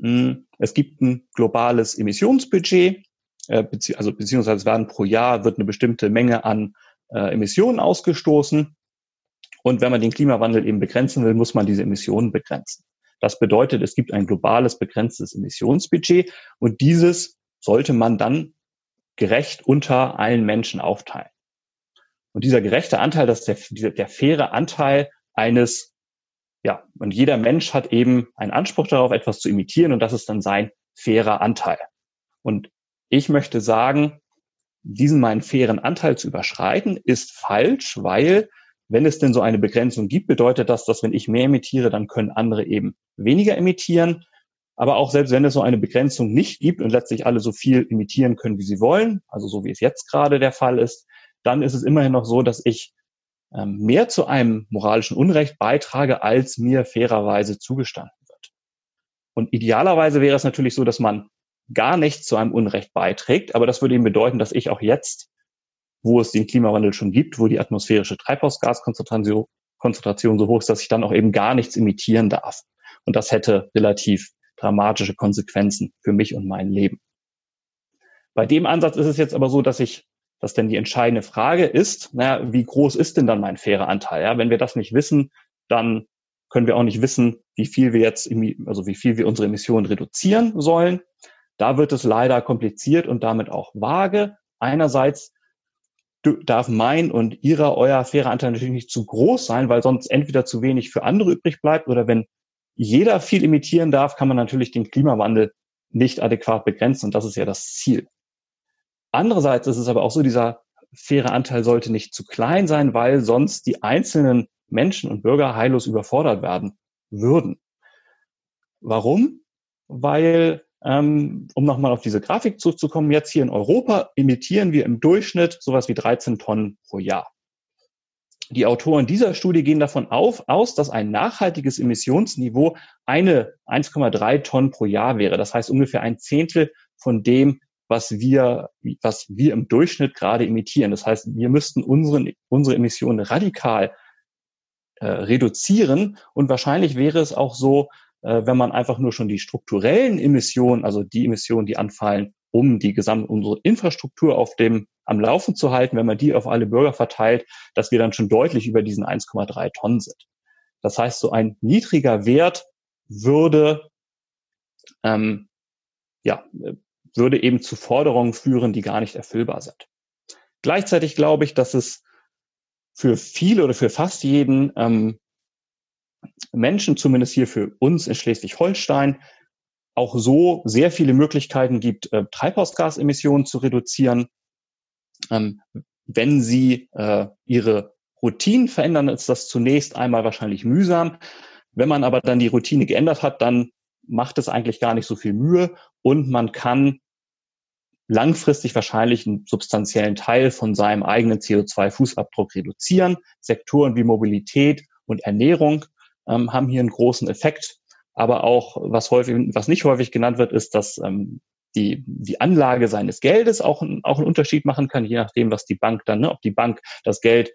Hm, es gibt ein globales Emissionsbudget, äh, bezieh also beziehungsweise werden pro Jahr wird eine bestimmte Menge an äh, Emissionen ausgestoßen. Und wenn man den Klimawandel eben begrenzen will, muss man diese Emissionen begrenzen. Das bedeutet, es gibt ein globales begrenztes Emissionsbudget und dieses sollte man dann gerecht unter allen Menschen aufteilen. Und dieser gerechte Anteil, das ist der, der faire Anteil eines, ja, und jeder Mensch hat eben einen Anspruch darauf, etwas zu imitieren und das ist dann sein fairer Anteil. Und ich möchte sagen, diesen meinen fairen Anteil zu überschreiten, ist falsch, weil wenn es denn so eine Begrenzung gibt, bedeutet das, dass wenn ich mehr emitiere, dann können andere eben weniger emittieren. Aber auch selbst wenn es so eine Begrenzung nicht gibt und letztlich alle so viel imitieren können, wie sie wollen, also so wie es jetzt gerade der Fall ist, dann ist es immerhin noch so, dass ich mehr zu einem moralischen Unrecht beitrage, als mir fairerweise zugestanden wird. Und idealerweise wäre es natürlich so, dass man gar nichts zu einem Unrecht beiträgt, aber das würde eben bedeuten, dass ich auch jetzt, wo es den Klimawandel schon gibt, wo die atmosphärische Treibhausgaskonzentration Konzentration so hoch ist, dass ich dann auch eben gar nichts imitieren darf. Und das hätte relativ dramatische Konsequenzen für mich und mein Leben. Bei dem Ansatz ist es jetzt aber so, dass ich, dass denn die entscheidende Frage ist, naja, wie groß ist denn dann mein fairer Anteil? Ja, wenn wir das nicht wissen, dann können wir auch nicht wissen, wie viel wir jetzt, also wie viel wir unsere Emissionen reduzieren sollen. Da wird es leider kompliziert und damit auch vage. Einerseits darf mein und ihrer, euer fairer Anteil natürlich nicht zu groß sein, weil sonst entweder zu wenig für andere übrig bleibt oder wenn jeder viel emittieren darf, kann man natürlich den Klimawandel nicht adäquat begrenzen und das ist ja das Ziel. Andererseits ist es aber auch so, dieser faire Anteil sollte nicht zu klein sein, weil sonst die einzelnen Menschen und Bürger heillos überfordert werden würden. Warum? Weil, ähm, um nochmal auf diese Grafik zurückzukommen, jetzt hier in Europa emittieren wir im Durchschnitt sowas wie 13 Tonnen pro Jahr. Die Autoren dieser Studie gehen davon auf, aus, dass ein nachhaltiges Emissionsniveau eine 1,3 Tonnen pro Jahr wäre. Das heißt ungefähr ein Zehntel von dem, was wir, was wir im Durchschnitt gerade emittieren. Das heißt, wir müssten unsere, unsere Emissionen radikal äh, reduzieren. Und wahrscheinlich wäre es auch so, äh, wenn man einfach nur schon die strukturellen Emissionen, also die Emissionen, die anfallen, um die gesamte unsere Infrastruktur auf dem am Laufen zu halten, wenn man die auf alle Bürger verteilt, dass wir dann schon deutlich über diesen 1,3 Tonnen sind. Das heißt, so ein niedriger Wert würde ähm, ja würde eben zu Forderungen führen, die gar nicht erfüllbar sind. Gleichzeitig glaube ich, dass es für viele oder für fast jeden ähm, Menschen, zumindest hier für uns in Schleswig-Holstein, auch so sehr viele Möglichkeiten gibt, äh, Treibhausgasemissionen zu reduzieren. Ähm, wenn Sie äh, Ihre Routinen verändern, ist das zunächst einmal wahrscheinlich mühsam. Wenn man aber dann die Routine geändert hat, dann macht es eigentlich gar nicht so viel Mühe und man kann langfristig wahrscheinlich einen substanziellen Teil von seinem eigenen CO2-Fußabdruck reduzieren. Sektoren wie Mobilität und Ernährung ähm, haben hier einen großen Effekt. Aber auch, was häufig, was nicht häufig genannt wird, ist, dass ähm, die, die Anlage seines Geldes auch, auch einen Unterschied machen kann, je nachdem, was die Bank dann, ne, ob die Bank das Geld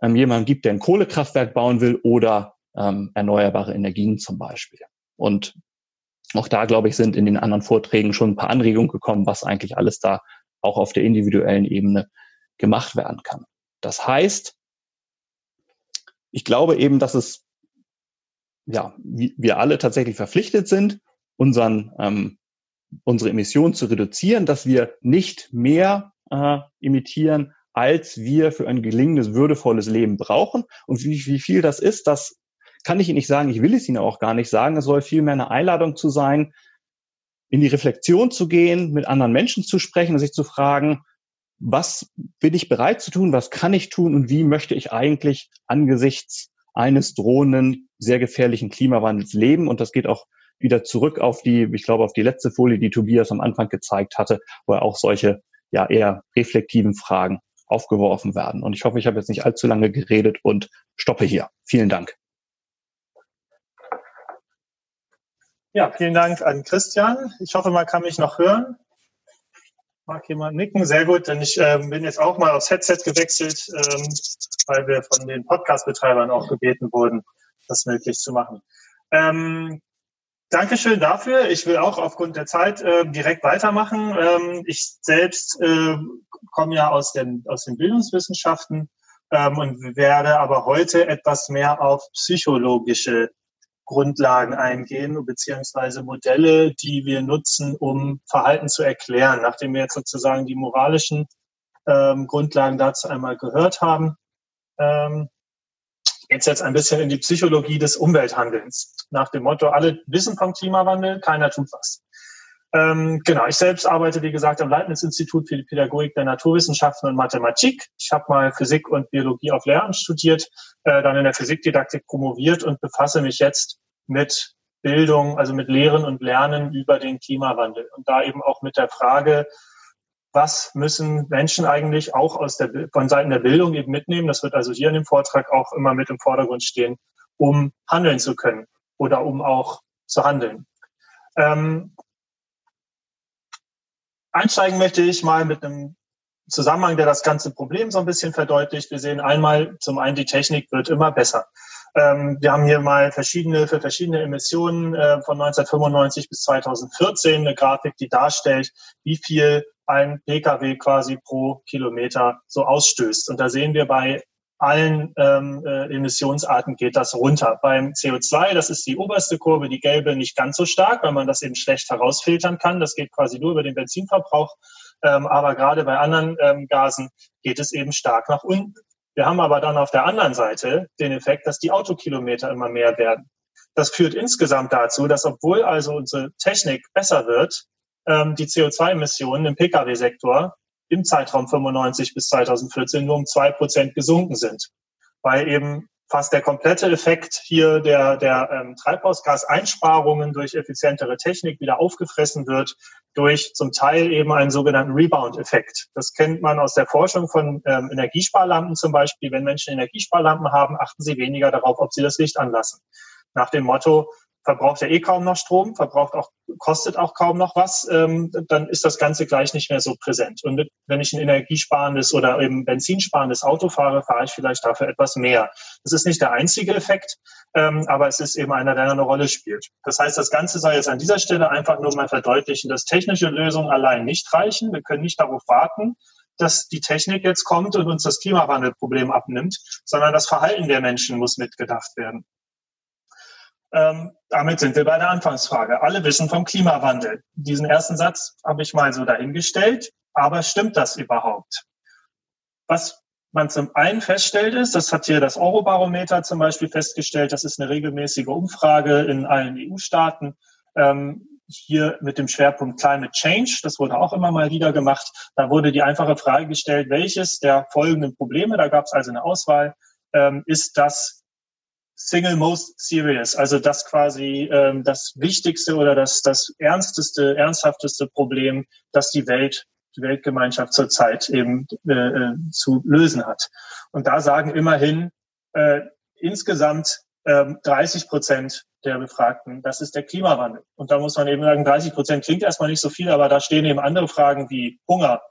ähm, jemandem gibt, der ein Kohlekraftwerk bauen will oder ähm, erneuerbare Energien zum Beispiel. Und auch da, glaube ich, sind in den anderen Vorträgen schon ein paar Anregungen gekommen, was eigentlich alles da auch auf der individuellen Ebene gemacht werden kann. Das heißt, ich glaube eben, dass es ja, wir alle tatsächlich verpflichtet sind, unseren, ähm, unsere Emissionen zu reduzieren, dass wir nicht mehr äh, emittieren, als wir für ein gelingendes, würdevolles Leben brauchen. Und wie, wie viel das ist, das kann ich Ihnen nicht sagen. Ich will es Ihnen auch gar nicht sagen. Es soll vielmehr eine Einladung zu sein, in die Reflexion zu gehen, mit anderen Menschen zu sprechen sich zu fragen, was bin ich bereit zu tun, was kann ich tun und wie möchte ich eigentlich angesichts eines drohenden, sehr gefährlichen Klimawandels leben. Und das geht auch wieder zurück auf die, ich glaube, auf die letzte Folie, die Tobias am Anfang gezeigt hatte, wo er auch solche ja eher reflektiven Fragen aufgeworfen werden. Und ich hoffe, ich habe jetzt nicht allzu lange geredet und stoppe hier. Vielen Dank.
Ja, vielen Dank an Christian. Ich hoffe, man kann mich noch hören. Mag jemand nicken? Sehr gut, denn ich ähm, bin jetzt auch mal aufs Headset gewechselt, ähm, weil wir von den Podcast-Betreibern auch gebeten wurden, das möglich zu machen. Ähm, Dankeschön dafür. Ich will auch aufgrund der Zeit äh, direkt weitermachen. Ähm, ich selbst äh, komme ja aus den, aus den Bildungswissenschaften ähm, und werde aber heute etwas mehr auf psychologische Grundlagen eingehen, beziehungsweise Modelle, die wir nutzen, um Verhalten zu erklären. Nachdem wir jetzt sozusagen die moralischen ähm, Grundlagen dazu einmal gehört haben, ähm, geht jetzt ein bisschen in die Psychologie des Umwelthandelns. Nach dem Motto, alle wissen vom Klimawandel, keiner tut was. Ähm, genau, ich selbst arbeite, wie gesagt, am Leibniz-Institut für die Pädagogik der Naturwissenschaften und Mathematik. Ich habe mal Physik und Biologie auf Lehramt studiert, äh, dann in der Physikdidaktik promoviert und befasse mich jetzt mit Bildung, also mit Lehren und Lernen über den Klimawandel und da eben auch mit der Frage, was müssen Menschen eigentlich auch aus der, von Seiten der Bildung eben mitnehmen. Das wird also hier in dem Vortrag auch immer mit im Vordergrund stehen, um handeln zu können oder um auch zu handeln. Ähm, Einsteigen möchte ich mal mit einem Zusammenhang, der das ganze Problem so ein bisschen verdeutlicht. Wir sehen einmal, zum einen, die Technik wird immer besser. Ähm, wir haben hier mal verschiedene, für verschiedene Emissionen äh, von 1995 bis 2014 eine Grafik, die darstellt, wie viel ein Pkw quasi pro Kilometer so ausstößt. Und da sehen wir bei allen ähm, äh, Emissionsarten geht das runter. Beim CO2, das ist die oberste Kurve, die gelbe, nicht ganz so stark, weil man das eben schlecht herausfiltern kann. Das geht quasi nur über den Benzinverbrauch. Ähm, aber gerade bei anderen ähm, Gasen geht es eben stark nach unten. Wir haben aber dann auf der anderen Seite den Effekt, dass die Autokilometer immer mehr werden. Das führt insgesamt dazu, dass obwohl also unsere Technik besser wird, ähm, die CO2-Emissionen im Pkw-Sektor im Zeitraum 95 bis 2014 nur um zwei Prozent gesunken sind, weil eben fast der komplette Effekt hier der, der ähm, Treibhausgaseinsparungen durch effizientere Technik wieder aufgefressen wird durch zum Teil eben einen sogenannten Rebound-Effekt. Das kennt man aus der Forschung von ähm, Energiesparlampen zum Beispiel. Wenn Menschen Energiesparlampen haben, achten sie weniger darauf, ob sie das Licht anlassen. Nach dem Motto, verbraucht ja eh kaum noch Strom, verbraucht auch, kostet auch kaum noch was, ähm, dann ist das Ganze gleich nicht mehr so präsent. Und mit, wenn ich ein energiesparendes oder eben benzinsparendes Auto fahre, fahre ich vielleicht dafür etwas mehr. Das ist nicht der einzige Effekt, ähm, aber es ist eben einer, der eine Rolle spielt. Das heißt, das Ganze soll jetzt an dieser Stelle einfach nur mal verdeutlichen, dass technische Lösungen allein nicht reichen. Wir können nicht darauf warten, dass die Technik jetzt kommt und uns das Klimawandelproblem abnimmt, sondern das Verhalten der Menschen muss mitgedacht werden. Ähm, damit sind wir bei der Anfangsfrage. Alle wissen vom Klimawandel. Diesen ersten Satz habe ich mal so dahingestellt. Aber stimmt das überhaupt? Was man zum einen feststellt ist, das hat hier das Eurobarometer zum Beispiel festgestellt, das ist eine regelmäßige Umfrage in allen EU-Staaten, ähm, hier mit dem Schwerpunkt Climate Change, das wurde auch immer mal wieder gemacht, da wurde die einfache Frage gestellt, welches der folgenden Probleme, da gab es also eine Auswahl, ähm, ist das single most serious, also das quasi ähm, das wichtigste oder das, das ernsteste, ernsthafteste Problem, das die Welt, die Weltgemeinschaft zurzeit eben äh, äh, zu lösen hat. Und da sagen immerhin äh, insgesamt äh, 30 Prozent der Befragten, das ist der Klimawandel. Und da muss man eben sagen, 30 Prozent klingt erstmal nicht so viel, aber da stehen eben andere Fragen wie Hunger,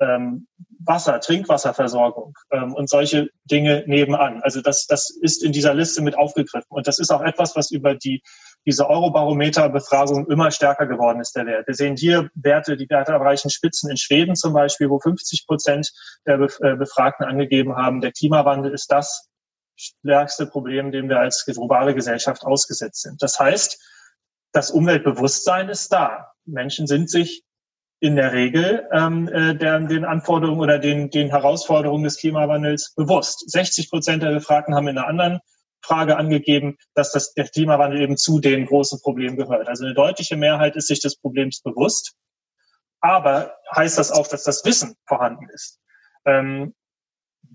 ähm, Wasser, Trinkwasserversorgung ähm, und solche Dinge nebenan. Also das, das ist in dieser Liste mit aufgegriffen. Und das ist auch etwas, was über die diese Eurobarometer-Befragung immer stärker geworden ist, der Wert. Wir sehen hier Werte, die Werte erreichen Spitzen in Schweden zum Beispiel, wo 50 Prozent der äh, Befragten angegeben haben, der Klimawandel ist das stärkste Problem, dem wir als globale Gesellschaft ausgesetzt sind. Das heißt, das Umweltbewusstsein ist da. Menschen sind sich in der Regel ähm, äh, der, den Anforderungen oder den, den Herausforderungen des Klimawandels bewusst. 60 Prozent der Befragten haben in einer anderen Frage angegeben, dass das, der Klimawandel eben zu den großen Problemen gehört. Also eine deutliche Mehrheit ist sich des Problems bewusst. Aber heißt das auch, dass das Wissen vorhanden ist? Ähm,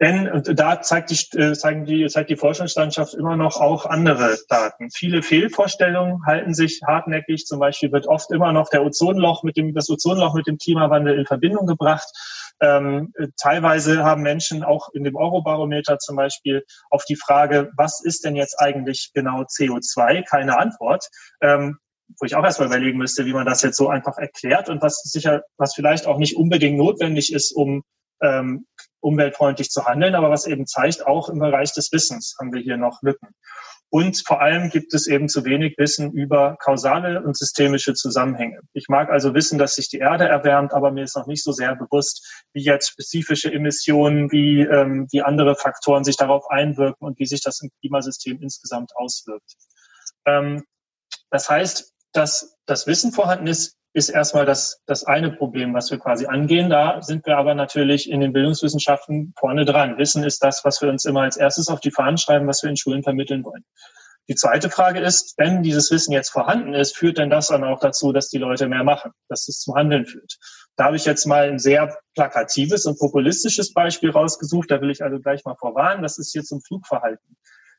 denn und da zeigt die, äh, zeigen die, zeigt die Forschungslandschaft immer noch auch andere Daten. Viele Fehlvorstellungen halten sich hartnäckig. Zum Beispiel wird oft immer noch der Ozonloch mit dem, das Ozonloch mit dem Klimawandel in Verbindung gebracht. Ähm, teilweise haben Menschen auch in dem Eurobarometer zum Beispiel auf die Frage, was ist denn jetzt eigentlich genau CO2, keine Antwort. Ähm, wo ich auch erstmal überlegen müsste, wie man das jetzt so einfach erklärt und was sicher, was vielleicht auch nicht unbedingt notwendig ist, um ähm, umweltfreundlich zu handeln, aber was eben zeigt, auch im Bereich des Wissens haben wir hier noch Lücken. Und vor allem gibt es eben zu wenig Wissen über kausale und systemische Zusammenhänge. Ich mag also wissen, dass sich die Erde erwärmt, aber mir ist noch nicht so sehr bewusst, wie jetzt spezifische Emissionen, wie, ähm, wie andere Faktoren sich darauf einwirken und wie sich das im Klimasystem insgesamt auswirkt. Ähm, das heißt, dass das Wissen vorhanden ist, ist erstmal das, das eine Problem, was wir quasi angehen. Da sind wir aber natürlich in den Bildungswissenschaften vorne dran. Wissen ist das, was wir uns immer als erstes auf die Fahnen schreiben, was wir in Schulen vermitteln wollen. Die zweite Frage ist, wenn dieses Wissen jetzt vorhanden ist, führt denn das dann auch dazu, dass die Leute mehr machen, dass es zum Handeln führt? Da habe ich jetzt mal ein sehr plakatives und populistisches Beispiel rausgesucht. Da will ich also gleich mal vorwarnen. Das ist hier zum Flugverhalten.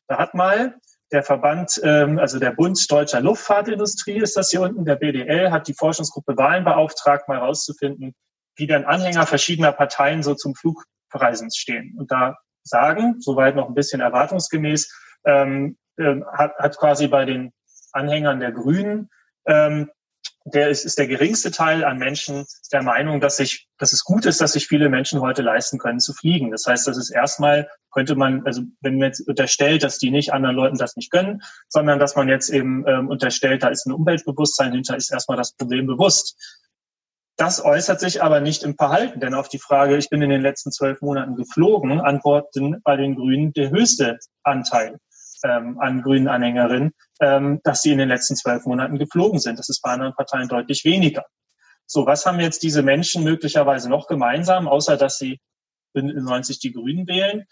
Da hat mal der Verband, ähm, also der Bund Deutscher Luftfahrtindustrie ist das hier unten, der BDL, hat die Forschungsgruppe Wahlen beauftragt, mal herauszufinden, wie denn Anhänger verschiedener Parteien so zum Flugreisen stehen. Und da sagen, soweit noch ein bisschen erwartungsgemäß, ähm, äh, hat, hat quasi bei den Anhängern der Grünen ähm, der ist, ist der geringste Teil an Menschen der Meinung, dass sich, dass es gut ist, dass sich viele Menschen heute leisten können zu fliegen. Das heißt, das ist erstmal, könnte man, also wenn man jetzt unterstellt, dass die nicht anderen Leuten das nicht gönnen, sondern dass man jetzt eben ähm, unterstellt, da ist ein Umweltbewusstsein hinter, ist erstmal das Problem bewusst. Das äußert sich aber nicht im Verhalten, denn auf die Frage, ich bin in den letzten zwölf Monaten geflogen, antworten bei den Grünen der höchste Anteil ähm, an grünen Anhängerinnen, ähm, dass sie in den letzten zwölf Monaten geflogen sind. Das ist bei anderen Parteien deutlich weniger. So, was haben jetzt diese Menschen möglicherweise noch gemeinsam, außer dass sie 90 die Grünen wählen?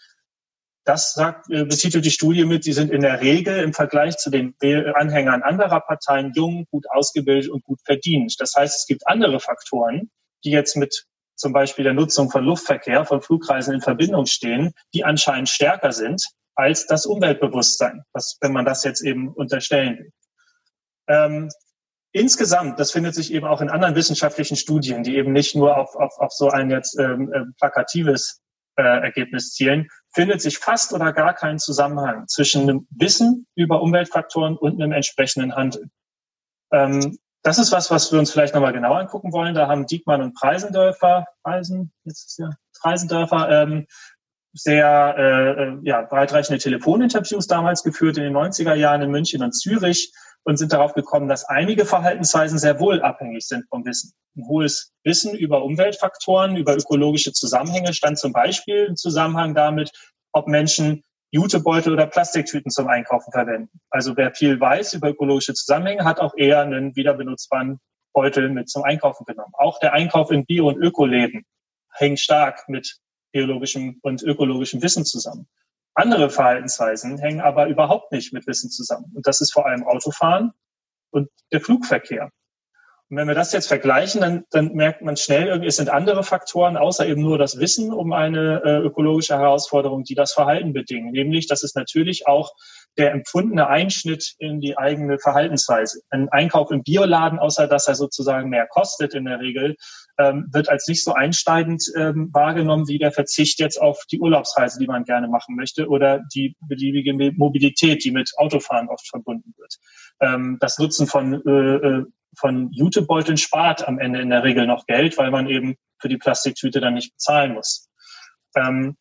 Das sagt, äh, betitelt die Studie mit, sie sind in der Regel im Vergleich zu den Anhängern anderer Parteien jung, gut ausgebildet und gut verdient. Das heißt, es gibt andere Faktoren, die jetzt mit zum Beispiel der Nutzung von Luftverkehr, von Flugreisen in Verbindung stehen, die anscheinend stärker sind als das Umweltbewusstsein, was, wenn man das jetzt eben unterstellen will. Ähm, insgesamt, das findet sich eben auch in anderen wissenschaftlichen Studien, die eben nicht nur auf, auf, auf so ein jetzt ähm, äh, plakatives äh, Ergebnis zielen, findet sich fast oder gar kein Zusammenhang zwischen einem Wissen über Umweltfaktoren und einem entsprechenden Handeln. Ähm, das ist was, was wir uns vielleicht nochmal genau angucken wollen. Da haben Diekmann und Preisendörfer, Preisen, jetzt ist ja Preisendörfer, ähm, sehr äh, äh ja, weitreichende Telefoninterviews damals geführt in den 90er Jahren in München und Zürich und sind darauf gekommen, dass einige Verhaltensweisen sehr wohl abhängig sind vom Wissen. Ein hohes Wissen über Umweltfaktoren, über ökologische Zusammenhänge stand zum Beispiel im Zusammenhang damit, ob Menschen Jutebeutel oder Plastiktüten zum Einkaufen verwenden. Also wer viel weiß über ökologische Zusammenhänge, hat auch eher einen wiederbenutzbaren Beutel mit zum Einkaufen genommen. Auch der Einkauf in Bio- und Ökoläden hängt stark mit biologischem und ökologischem Wissen zusammen. Andere Verhaltensweisen hängen aber überhaupt nicht mit Wissen zusammen. Und das ist vor allem Autofahren und der Flugverkehr. Und wenn wir das jetzt vergleichen, dann, dann merkt man schnell, es sind andere Faktoren, außer eben nur das Wissen um eine äh, ökologische Herausforderung, die das Verhalten bedingen. Nämlich, dass es natürlich auch der empfundene Einschnitt in die eigene Verhaltensweise. Ein Einkauf im Bioladen, außer dass er sozusagen mehr kostet in der Regel, ähm, wird als nicht so einsteigend ähm, wahrgenommen wie der Verzicht jetzt auf die Urlaubsreise, die man gerne machen möchte oder die beliebige Mobilität, die mit Autofahren oft verbunden wird. Ähm, das Nutzen von, äh, äh, von Jutebeuteln spart am Ende in der Regel noch Geld, weil man eben für die Plastiktüte dann nicht bezahlen muss. Ähm,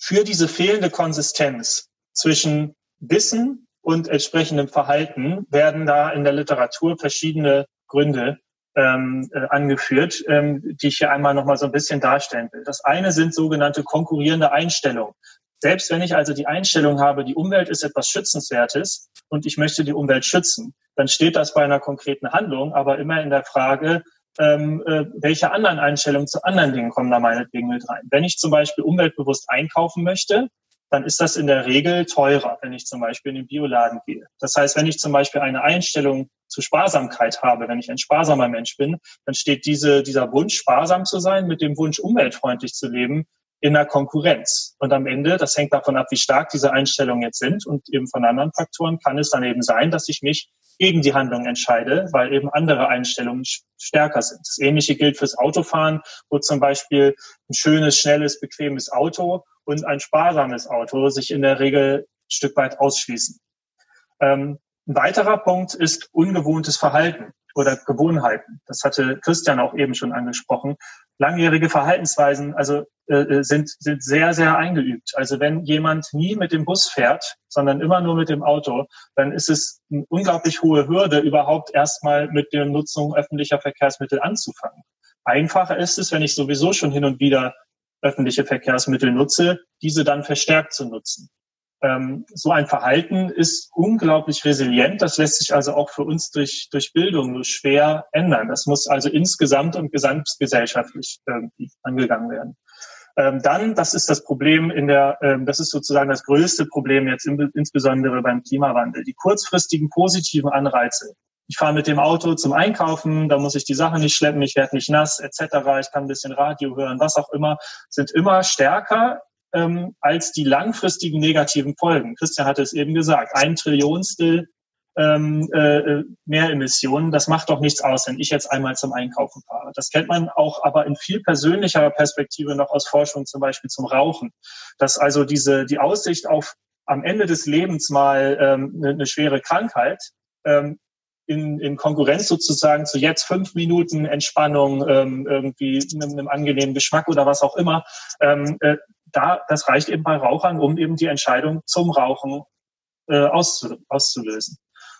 für diese fehlende Konsistenz zwischen Wissen und entsprechendem Verhalten werden da in der Literatur verschiedene Gründe ähm, äh, angeführt, ähm, die ich hier einmal noch mal so ein bisschen darstellen will. Das eine sind sogenannte konkurrierende Einstellungen. Selbst wenn ich also die Einstellung habe, die Umwelt ist etwas Schützenswertes und ich möchte die Umwelt schützen, dann steht das bei einer konkreten Handlung, aber immer in der Frage, ähm, äh, welche anderen Einstellungen zu anderen Dingen kommen da meinetwegen mit rein. Wenn ich zum Beispiel umweltbewusst einkaufen möchte, dann ist das in der Regel teurer, wenn ich zum Beispiel in den Bioladen gehe. Das heißt, wenn ich zum Beispiel eine Einstellung zu Sparsamkeit habe, wenn ich ein sparsamer Mensch bin, dann steht diese, dieser Wunsch, sparsam zu sein, mit dem Wunsch, umweltfreundlich zu leben, in der Konkurrenz. Und am Ende, das hängt davon ab, wie stark diese Einstellungen jetzt sind und eben von anderen Faktoren, kann es dann eben sein, dass ich mich gegen die Handlung entscheide, weil eben andere Einstellungen stärker sind. Das Ähnliche gilt fürs Autofahren, wo zum Beispiel ein schönes, schnelles, bequemes Auto und ein sparsames Auto sich in der Regel ein Stück weit ausschließen. Ähm, ein weiterer Punkt ist ungewohntes Verhalten oder Gewohnheiten. Das hatte Christian auch eben schon angesprochen. Langjährige Verhaltensweisen also äh, äh, sind sind sehr sehr eingeübt. Also wenn jemand nie mit dem Bus fährt, sondern immer nur mit dem Auto, dann ist es eine unglaublich hohe Hürde überhaupt erstmal mit der Nutzung öffentlicher Verkehrsmittel anzufangen. Einfacher ist es, wenn ich sowieso schon hin und wieder öffentliche Verkehrsmittel nutze, diese dann verstärkt zu nutzen. Ähm, so ein Verhalten ist unglaublich resilient. Das lässt sich also auch für uns durch, durch Bildung nur schwer ändern. Das muss also insgesamt und gesamtgesellschaftlich irgendwie angegangen werden. Ähm, dann, das ist das Problem in der, ähm, das ist sozusagen das größte Problem jetzt in, insbesondere beim Klimawandel. Die kurzfristigen positiven Anreize. Ich fahre mit dem Auto zum Einkaufen, da muss ich die Sachen nicht schleppen, ich werde nicht nass, etc. Ich kann ein bisschen Radio hören, was auch immer, sind immer stärker ähm, als die langfristigen negativen Folgen. Christian hatte es eben gesagt, ein Trillionstel ähm, äh, mehr Emissionen, das macht doch nichts aus, wenn ich jetzt einmal zum Einkaufen fahre. Das kennt man auch aber in viel persönlicherer Perspektive noch aus Forschung, zum Beispiel zum Rauchen. Dass also diese die Aussicht auf am Ende des Lebens mal ähm, eine, eine schwere Krankheit ähm, in, in Konkurrenz sozusagen zu jetzt fünf Minuten Entspannung, ähm, irgendwie einem, einem angenehmen Geschmack oder was auch immer, ähm, äh, da, das reicht eben bei Rauchern, um eben die Entscheidung zum Rauchen äh, auszu, auszulösen.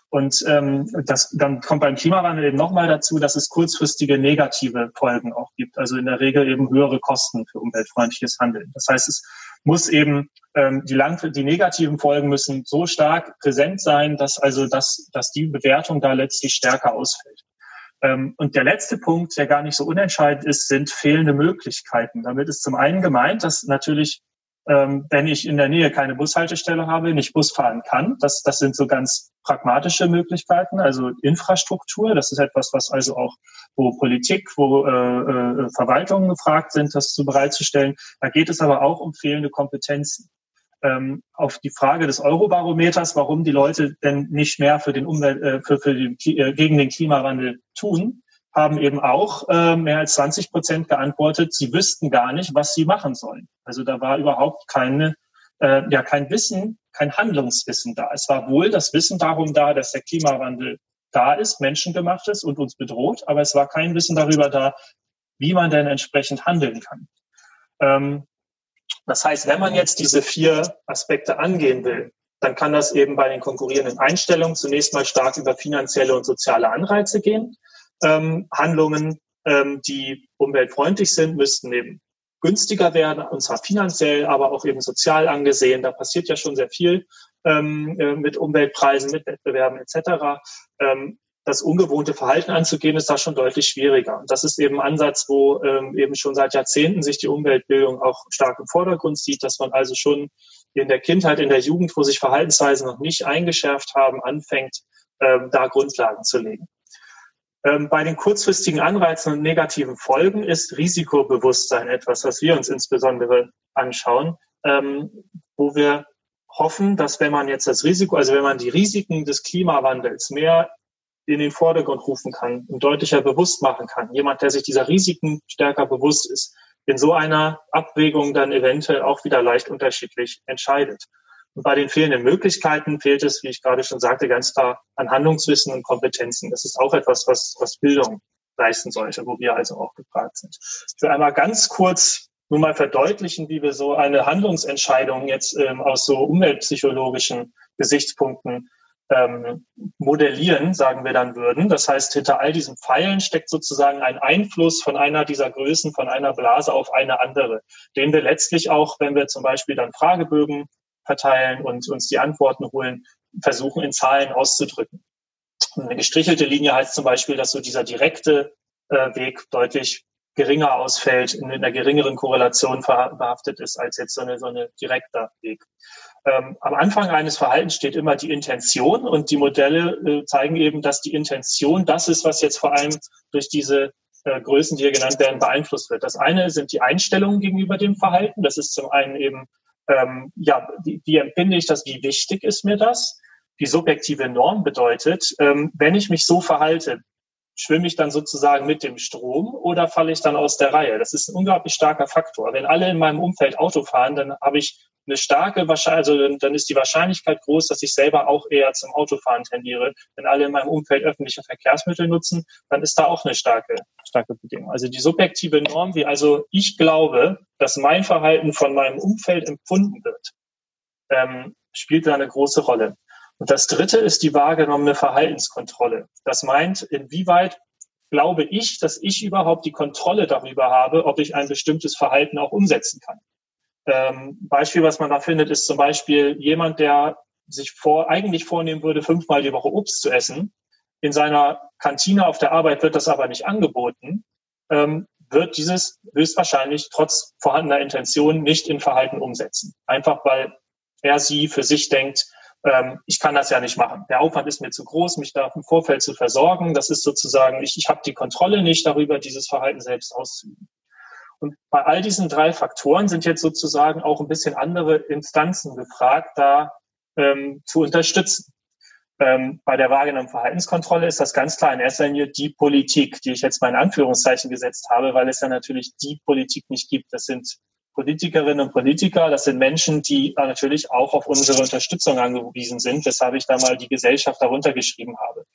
Und ähm, das, dann kommt beim Klimawandel eben nochmal dazu, dass es kurzfristige negative Folgen auch gibt. Also in der Regel eben höhere Kosten für umweltfreundliches Handeln. Das heißt, es muss eben ähm, die, lang, die negativen Folgen müssen so stark präsent sein, dass also dass, dass die Bewertung da letztlich stärker ausfällt. Ähm, und der letzte Punkt, der gar nicht so unentscheidend ist, sind fehlende Möglichkeiten. Damit ist zum einen gemeint, dass natürlich, ähm, wenn ich in der Nähe keine Bushaltestelle habe, nicht Bus fahren kann. Das, das sind so ganz pragmatische Möglichkeiten, also Infrastruktur. Das ist etwas, was also auch, wo Politik, wo äh, äh, Verwaltungen gefragt sind, das zu bereitzustellen. Da geht es aber auch um fehlende Kompetenzen ähm, auf die Frage des Eurobarometers, warum die Leute denn nicht mehr für den Umwelt, äh, für, für den, äh, gegen den Klimawandel tun, haben eben auch äh, mehr als 20 Prozent geantwortet, sie wüssten gar nicht, was sie machen sollen. Also da war überhaupt keine, äh, ja, kein Wissen, kein Handlungswissen da. Es war wohl das Wissen darum da, dass der Klimawandel da ist, menschengemacht ist und uns bedroht, aber es war kein Wissen darüber da, wie man denn entsprechend handeln kann. Ähm, das heißt, wenn man jetzt diese vier Aspekte angehen will, dann kann das eben bei den konkurrierenden Einstellungen zunächst mal stark über finanzielle und soziale Anreize gehen. Ähm, Handlungen, ähm, die umweltfreundlich sind, müssten eben günstiger werden, und zwar finanziell, aber auch eben sozial angesehen. Da passiert ja schon sehr viel ähm, äh, mit Umweltpreisen, mit Wettbewerben etc. Ähm, das ungewohnte Verhalten anzugehen, ist da schon deutlich schwieriger. Und das ist eben ein Ansatz, wo ähm, eben schon seit Jahrzehnten sich die Umweltbildung auch stark im Vordergrund sieht, dass man also schon in der Kindheit, in der Jugend, wo sich Verhaltensweisen noch nicht eingeschärft haben, anfängt, ähm, da Grundlagen zu legen. Ähm, bei den kurzfristigen Anreizen und negativen Folgen ist Risikobewusstsein etwas, was wir uns insbesondere anschauen, ähm, wo wir hoffen, dass wenn man jetzt das Risiko, also wenn man die Risiken des Klimawandels mehr in den Vordergrund rufen kann und deutlicher bewusst machen kann, jemand, der sich dieser Risiken stärker bewusst ist, in so einer Abwägung dann eventuell auch wieder leicht unterschiedlich entscheidet. Und bei den fehlenden Möglichkeiten fehlt es, wie ich gerade schon sagte, ganz klar an Handlungswissen und Kompetenzen. Das ist auch etwas, was, was Bildung leisten sollte, wo wir also auch gefragt sind. Ich will einmal ganz kurz nur mal verdeutlichen, wie wir so eine Handlungsentscheidung jetzt ähm, aus so umweltpsychologischen Gesichtspunkten ähm, modellieren, sagen wir dann würden. Das heißt, hinter all diesen Pfeilen steckt sozusagen ein Einfluss von einer dieser Größen, von einer Blase auf eine andere, den wir letztlich auch, wenn wir zum Beispiel dann Fragebögen verteilen und uns die Antworten holen, versuchen in Zahlen auszudrücken. Eine gestrichelte Linie heißt zum Beispiel, dass so dieser direkte äh, Weg deutlich geringer ausfällt, in einer geringeren Korrelation behaftet ist als jetzt so eine, so eine direkter Weg. Ähm, am Anfang eines Verhaltens steht immer die Intention und die Modelle äh, zeigen eben, dass die Intention das ist, was jetzt vor allem durch diese äh, Größen, die hier genannt werden, beeinflusst wird. Das eine sind die Einstellungen gegenüber dem Verhalten. Das ist zum einen eben ähm, ja, wie, wie empfinde ich das, wie wichtig ist mir das? Die subjektive Norm bedeutet, ähm, wenn ich mich so verhalte, schwimme ich dann sozusagen mit dem Strom oder falle ich dann aus der Reihe? Das ist ein unglaublich starker Faktor. Wenn alle in meinem Umfeld Auto fahren, dann habe ich eine starke Wahrscheinlichkeit, also dann ist die Wahrscheinlichkeit groß, dass ich selber auch eher zum Autofahren tendiere. Wenn alle in meinem Umfeld öffentliche Verkehrsmittel nutzen, dann ist da auch eine starke, starke Bedingung. Also die subjektive Norm, wie also ich glaube, dass mein Verhalten von meinem Umfeld empfunden wird, ähm, spielt da eine große Rolle. Und das dritte ist die wahrgenommene Verhaltenskontrolle. Das meint, inwieweit glaube ich, dass ich überhaupt die Kontrolle darüber habe, ob ich ein bestimmtes Verhalten auch umsetzen kann. Ähm, Beispiel, was man da findet, ist zum Beispiel jemand, der sich vor, eigentlich vornehmen würde, fünfmal die Woche Obst zu essen. In seiner Kantine auf der Arbeit wird das aber nicht angeboten, ähm, wird dieses höchstwahrscheinlich trotz vorhandener Intention nicht in Verhalten umsetzen. Einfach weil er sie für sich denkt, ähm, ich kann das ja nicht machen. Der Aufwand ist mir zu groß, mich da im Vorfeld zu versorgen. Das ist sozusagen, ich, ich habe die Kontrolle nicht darüber, dieses Verhalten selbst auszuüben. Und bei all diesen drei Faktoren sind jetzt sozusagen auch ein bisschen andere Instanzen gefragt, da ähm, zu unterstützen. Ähm, bei der wahrgenommenen Verhaltenskontrolle ist das ganz klar in erster Linie die Politik, die ich jetzt mal in Anführungszeichen gesetzt habe, weil es ja natürlich die Politik nicht gibt. Das sind Politikerinnen und Politiker, das sind Menschen, die natürlich auch auf unsere Unterstützung angewiesen sind, weshalb ich da mal die Gesellschaft darunter geschrieben habe.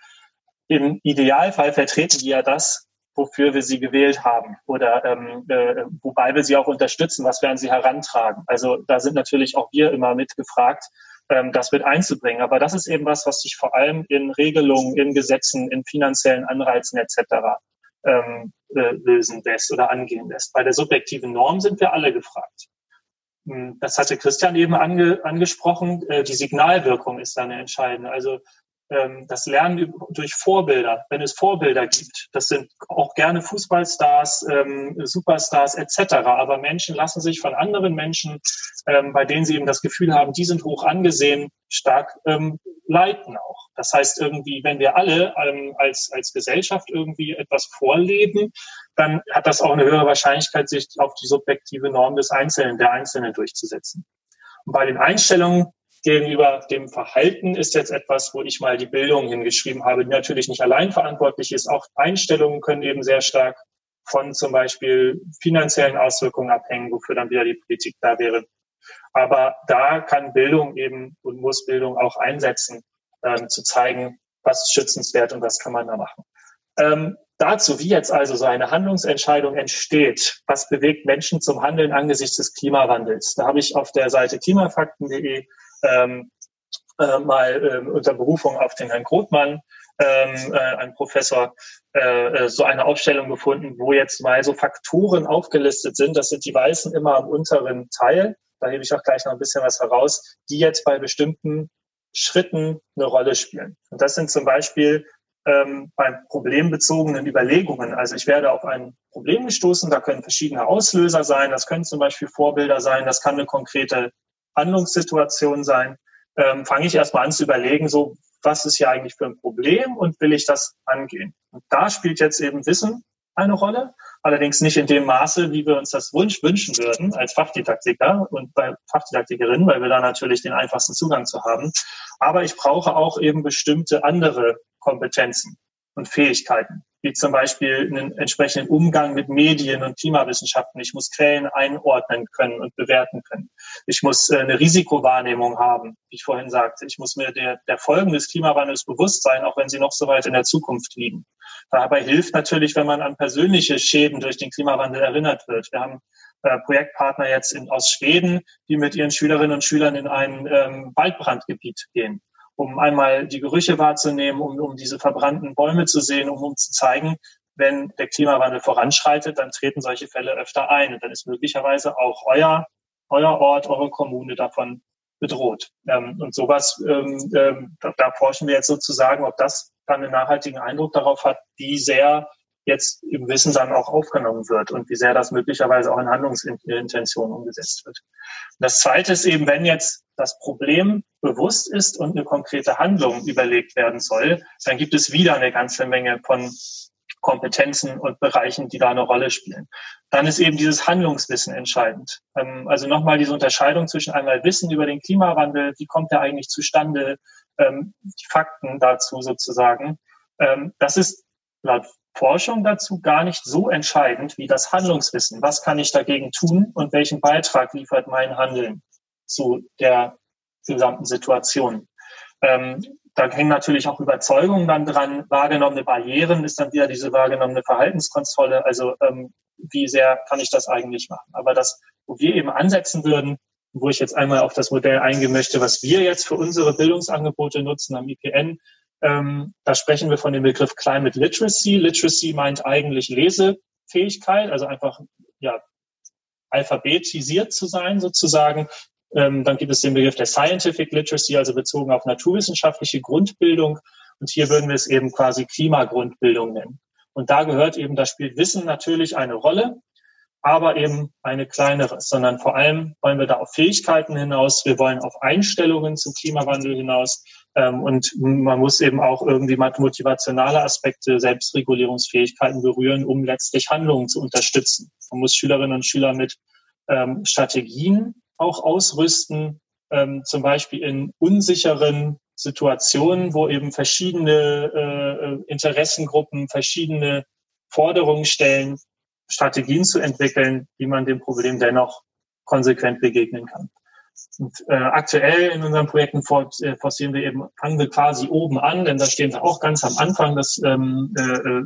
Im Idealfall vertreten die ja das, wofür wir sie gewählt haben oder ähm, äh, wobei wir sie auch unterstützen, was werden sie herantragen. Also da sind natürlich auch wir immer mitgefragt, ähm, das mit einzubringen. Aber das ist eben was, was sich vor allem in Regelungen, in Gesetzen, in finanziellen Anreizen etc. Ähm, äh, lösen lässt oder angehen lässt. Bei der subjektiven Norm sind wir alle gefragt. Hm, das hatte Christian eben ange, angesprochen. Äh, die Signalwirkung ist dann entscheidend. Also das Lernen durch Vorbilder, wenn es Vorbilder gibt, das sind auch gerne Fußballstars, ähm, Superstars etc. Aber Menschen lassen sich von anderen Menschen, ähm, bei denen sie eben das Gefühl haben, die sind hoch angesehen, stark ähm, leiten auch. Das heißt irgendwie, wenn wir alle ähm, als, als Gesellschaft irgendwie etwas vorleben, dann hat das auch eine höhere Wahrscheinlichkeit, sich auf die subjektive Norm des Einzelnen, der Einzelnen durchzusetzen. Und bei den Einstellungen gegenüber dem Verhalten ist jetzt etwas, wo ich mal die Bildung hingeschrieben habe, die natürlich nicht allein verantwortlich ist. Auch Einstellungen können eben sehr stark von zum Beispiel finanziellen Auswirkungen abhängen, wofür dann wieder die Politik da wäre. Aber da kann Bildung eben und muss Bildung auch einsetzen, ähm, zu zeigen, was ist schützenswert und was kann man da machen. Ähm, dazu, wie jetzt also so eine Handlungsentscheidung entsteht, was bewegt Menschen zum Handeln angesichts des Klimawandels, da habe ich auf der Seite klimafakten.de ähm, äh, mal äh, unter Berufung auf den Herrn Grothmann, ähm, äh, ein Professor, äh, äh, so eine Aufstellung gefunden, wo jetzt mal so Faktoren aufgelistet sind. Das sind die Weißen immer am unteren Teil. Da hebe ich auch gleich noch ein bisschen was heraus, die jetzt bei bestimmten Schritten eine Rolle spielen. Und das sind zum Beispiel ähm, bei problembezogenen Überlegungen. Also ich werde auf ein Problem gestoßen, da können verschiedene Auslöser sein, das können zum Beispiel Vorbilder sein, das kann eine konkrete Handlungssituation sein. Ähm, fange ich erstmal an zu überlegen, so was ist hier eigentlich für ein Problem und will ich das angehen? Und da spielt jetzt eben Wissen eine Rolle, allerdings nicht in dem Maße, wie wir uns das Wunsch wünschen würden als Fachdidaktiker und bei Fachdidaktikerinnen, weil wir da natürlich den einfachsten Zugang zu haben. Aber ich brauche auch eben bestimmte andere Kompetenzen und Fähigkeiten, wie zum Beispiel einen entsprechenden Umgang mit Medien und Klimawissenschaften. Ich muss Quellen einordnen können und bewerten können. Ich muss äh, eine Risikowahrnehmung haben, wie ich vorhin sagte. Ich muss mir der, der Folgen des Klimawandels bewusst sein, auch wenn sie noch so weit in der Zukunft liegen. Dabei hilft natürlich, wenn man an persönliche Schäden durch den Klimawandel erinnert wird. Wir haben äh, Projektpartner jetzt in, aus Schweden, die mit ihren Schülerinnen und Schülern in ein ähm, Waldbrandgebiet gehen um einmal die Gerüche wahrzunehmen, um, um diese verbrannten Bäume zu sehen, um, um zu zeigen, wenn der Klimawandel voranschreitet, dann treten solche Fälle öfter ein und dann ist möglicherweise auch euer, euer Ort, eure Kommune davon bedroht. Ähm, und sowas, ähm, ähm, da, da forschen wir jetzt sozusagen, ob das dann einen nachhaltigen Eindruck darauf hat, wie sehr jetzt im Wissen dann auch aufgenommen wird und wie sehr das möglicherweise auch in Handlungsintentionen umgesetzt wird. Das Zweite ist eben, wenn jetzt das Problem bewusst ist und eine konkrete Handlung überlegt werden soll, dann gibt es wieder eine ganze Menge von Kompetenzen und Bereichen, die da eine Rolle spielen. Dann ist eben dieses Handlungswissen entscheidend. Ähm, also nochmal diese Unterscheidung zwischen einmal Wissen über den Klimawandel, wie kommt der eigentlich zustande, ähm, die Fakten dazu sozusagen. Ähm, das ist laut Forschung dazu gar nicht so entscheidend wie das Handlungswissen. Was kann ich dagegen tun und welchen Beitrag liefert mein Handeln zu der gesamten Situation? Ähm, da hängen natürlich auch Überzeugungen dann dran. Wahrgenommene Barrieren ist dann wieder diese wahrgenommene Verhaltenskontrolle. Also ähm, wie sehr kann ich das eigentlich machen? Aber das, wo wir eben ansetzen würden, wo ich jetzt einmal auf das Modell eingehen möchte, was wir jetzt für unsere Bildungsangebote nutzen am IPN, ähm, da sprechen wir von dem Begriff Climate Literacy. Literacy meint eigentlich Lesefähigkeit, also einfach ja, alphabetisiert zu sein sozusagen. Ähm, dann gibt es den Begriff der Scientific Literacy, also bezogen auf naturwissenschaftliche Grundbildung. Und hier würden wir es eben quasi Klimagrundbildung nennen. Und da gehört eben, da spielt Wissen natürlich eine Rolle aber eben eine kleinere, sondern vor allem wollen wir da auf Fähigkeiten hinaus, wir wollen auf Einstellungen zum Klimawandel hinaus und man muss eben auch irgendwie motivationale Aspekte, Selbstregulierungsfähigkeiten berühren, um letztlich Handlungen zu unterstützen. Man muss Schülerinnen und Schüler mit ähm, Strategien auch ausrüsten, ähm, zum Beispiel in unsicheren Situationen, wo eben verschiedene äh Interessengruppen verschiedene Forderungen stellen, Strategien zu entwickeln, wie man dem Problem dennoch konsequent begegnen kann. Und, äh, aktuell in unseren Projekten äh, forcieren wir eben, fangen wir quasi oben an, denn da stehen wir auch ganz am Anfang, das ähm, äh, äh,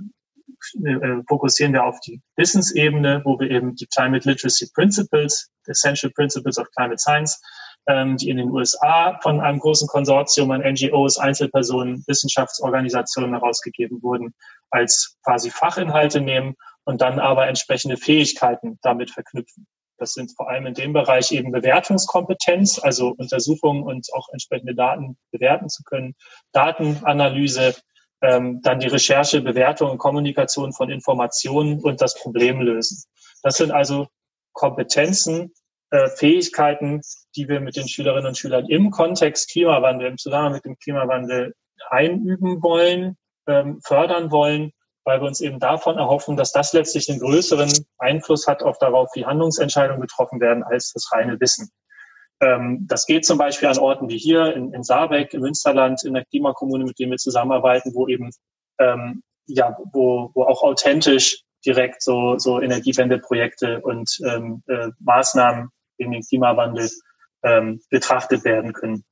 äh, fokussieren wir auf die Wissensebene, wo wir eben die Climate Literacy Principles, Essential Principles of Climate Science, ähm, die in den USA von einem großen Konsortium an NGOs, Einzelpersonen, Wissenschaftsorganisationen herausgegeben wurden, als quasi Fachinhalte nehmen und dann aber entsprechende Fähigkeiten damit verknüpfen. Das sind vor allem in dem Bereich eben Bewertungskompetenz, also Untersuchungen und auch entsprechende Daten bewerten zu können, Datenanalyse, ähm, dann die Recherche, Bewertung und Kommunikation von Informationen und das Problem lösen. Das sind also Kompetenzen, äh, Fähigkeiten, die wir mit den Schülerinnen und Schülern im Kontext Klimawandel, im Zusammenhang mit dem Klimawandel einüben wollen, ähm, fördern wollen weil wir uns eben davon erhoffen, dass das letztlich einen größeren Einfluss hat auf darauf, wie Handlungsentscheidungen getroffen werden, als das reine Wissen. Ähm, das geht zum Beispiel an Orten wie hier in, in Saarbeck, im Münsterland, in der Klimakommune, mit dem wir zusammenarbeiten, wo eben ähm, ja, wo, wo auch authentisch direkt so, so Energiewendeprojekte und ähm, äh, Maßnahmen gegen den Klimawandel ähm, betrachtet werden können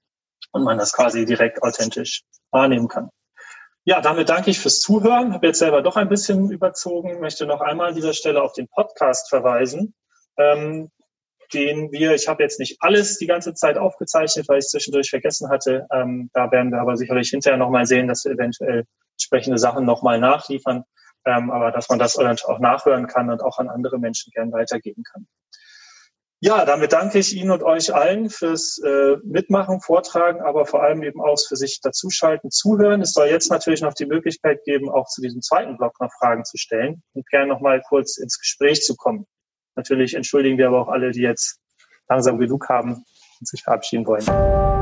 und man das quasi direkt authentisch wahrnehmen kann. Ja, damit danke ich fürs Zuhören. Habe jetzt selber doch ein bisschen überzogen. Möchte noch einmal an dieser Stelle auf den Podcast verweisen, ähm, den wir, ich habe jetzt nicht alles die ganze Zeit aufgezeichnet, weil ich zwischendurch vergessen hatte. Ähm, da werden wir aber sicherlich hinterher nochmal sehen, dass wir eventuell entsprechende Sachen nochmal nachliefern, ähm, aber dass man das auch nachhören kann und auch an andere Menschen gern weitergeben kann. Ja, damit danke ich Ihnen und euch allen fürs äh, Mitmachen, Vortragen, aber vor allem eben auch für sich dazuschalten, zuhören. Es soll jetzt natürlich noch die Möglichkeit geben, auch zu diesem zweiten Block noch Fragen zu stellen und gerne noch mal kurz ins Gespräch zu kommen. Natürlich entschuldigen wir aber auch alle, die jetzt langsam genug haben und sich verabschieden wollen.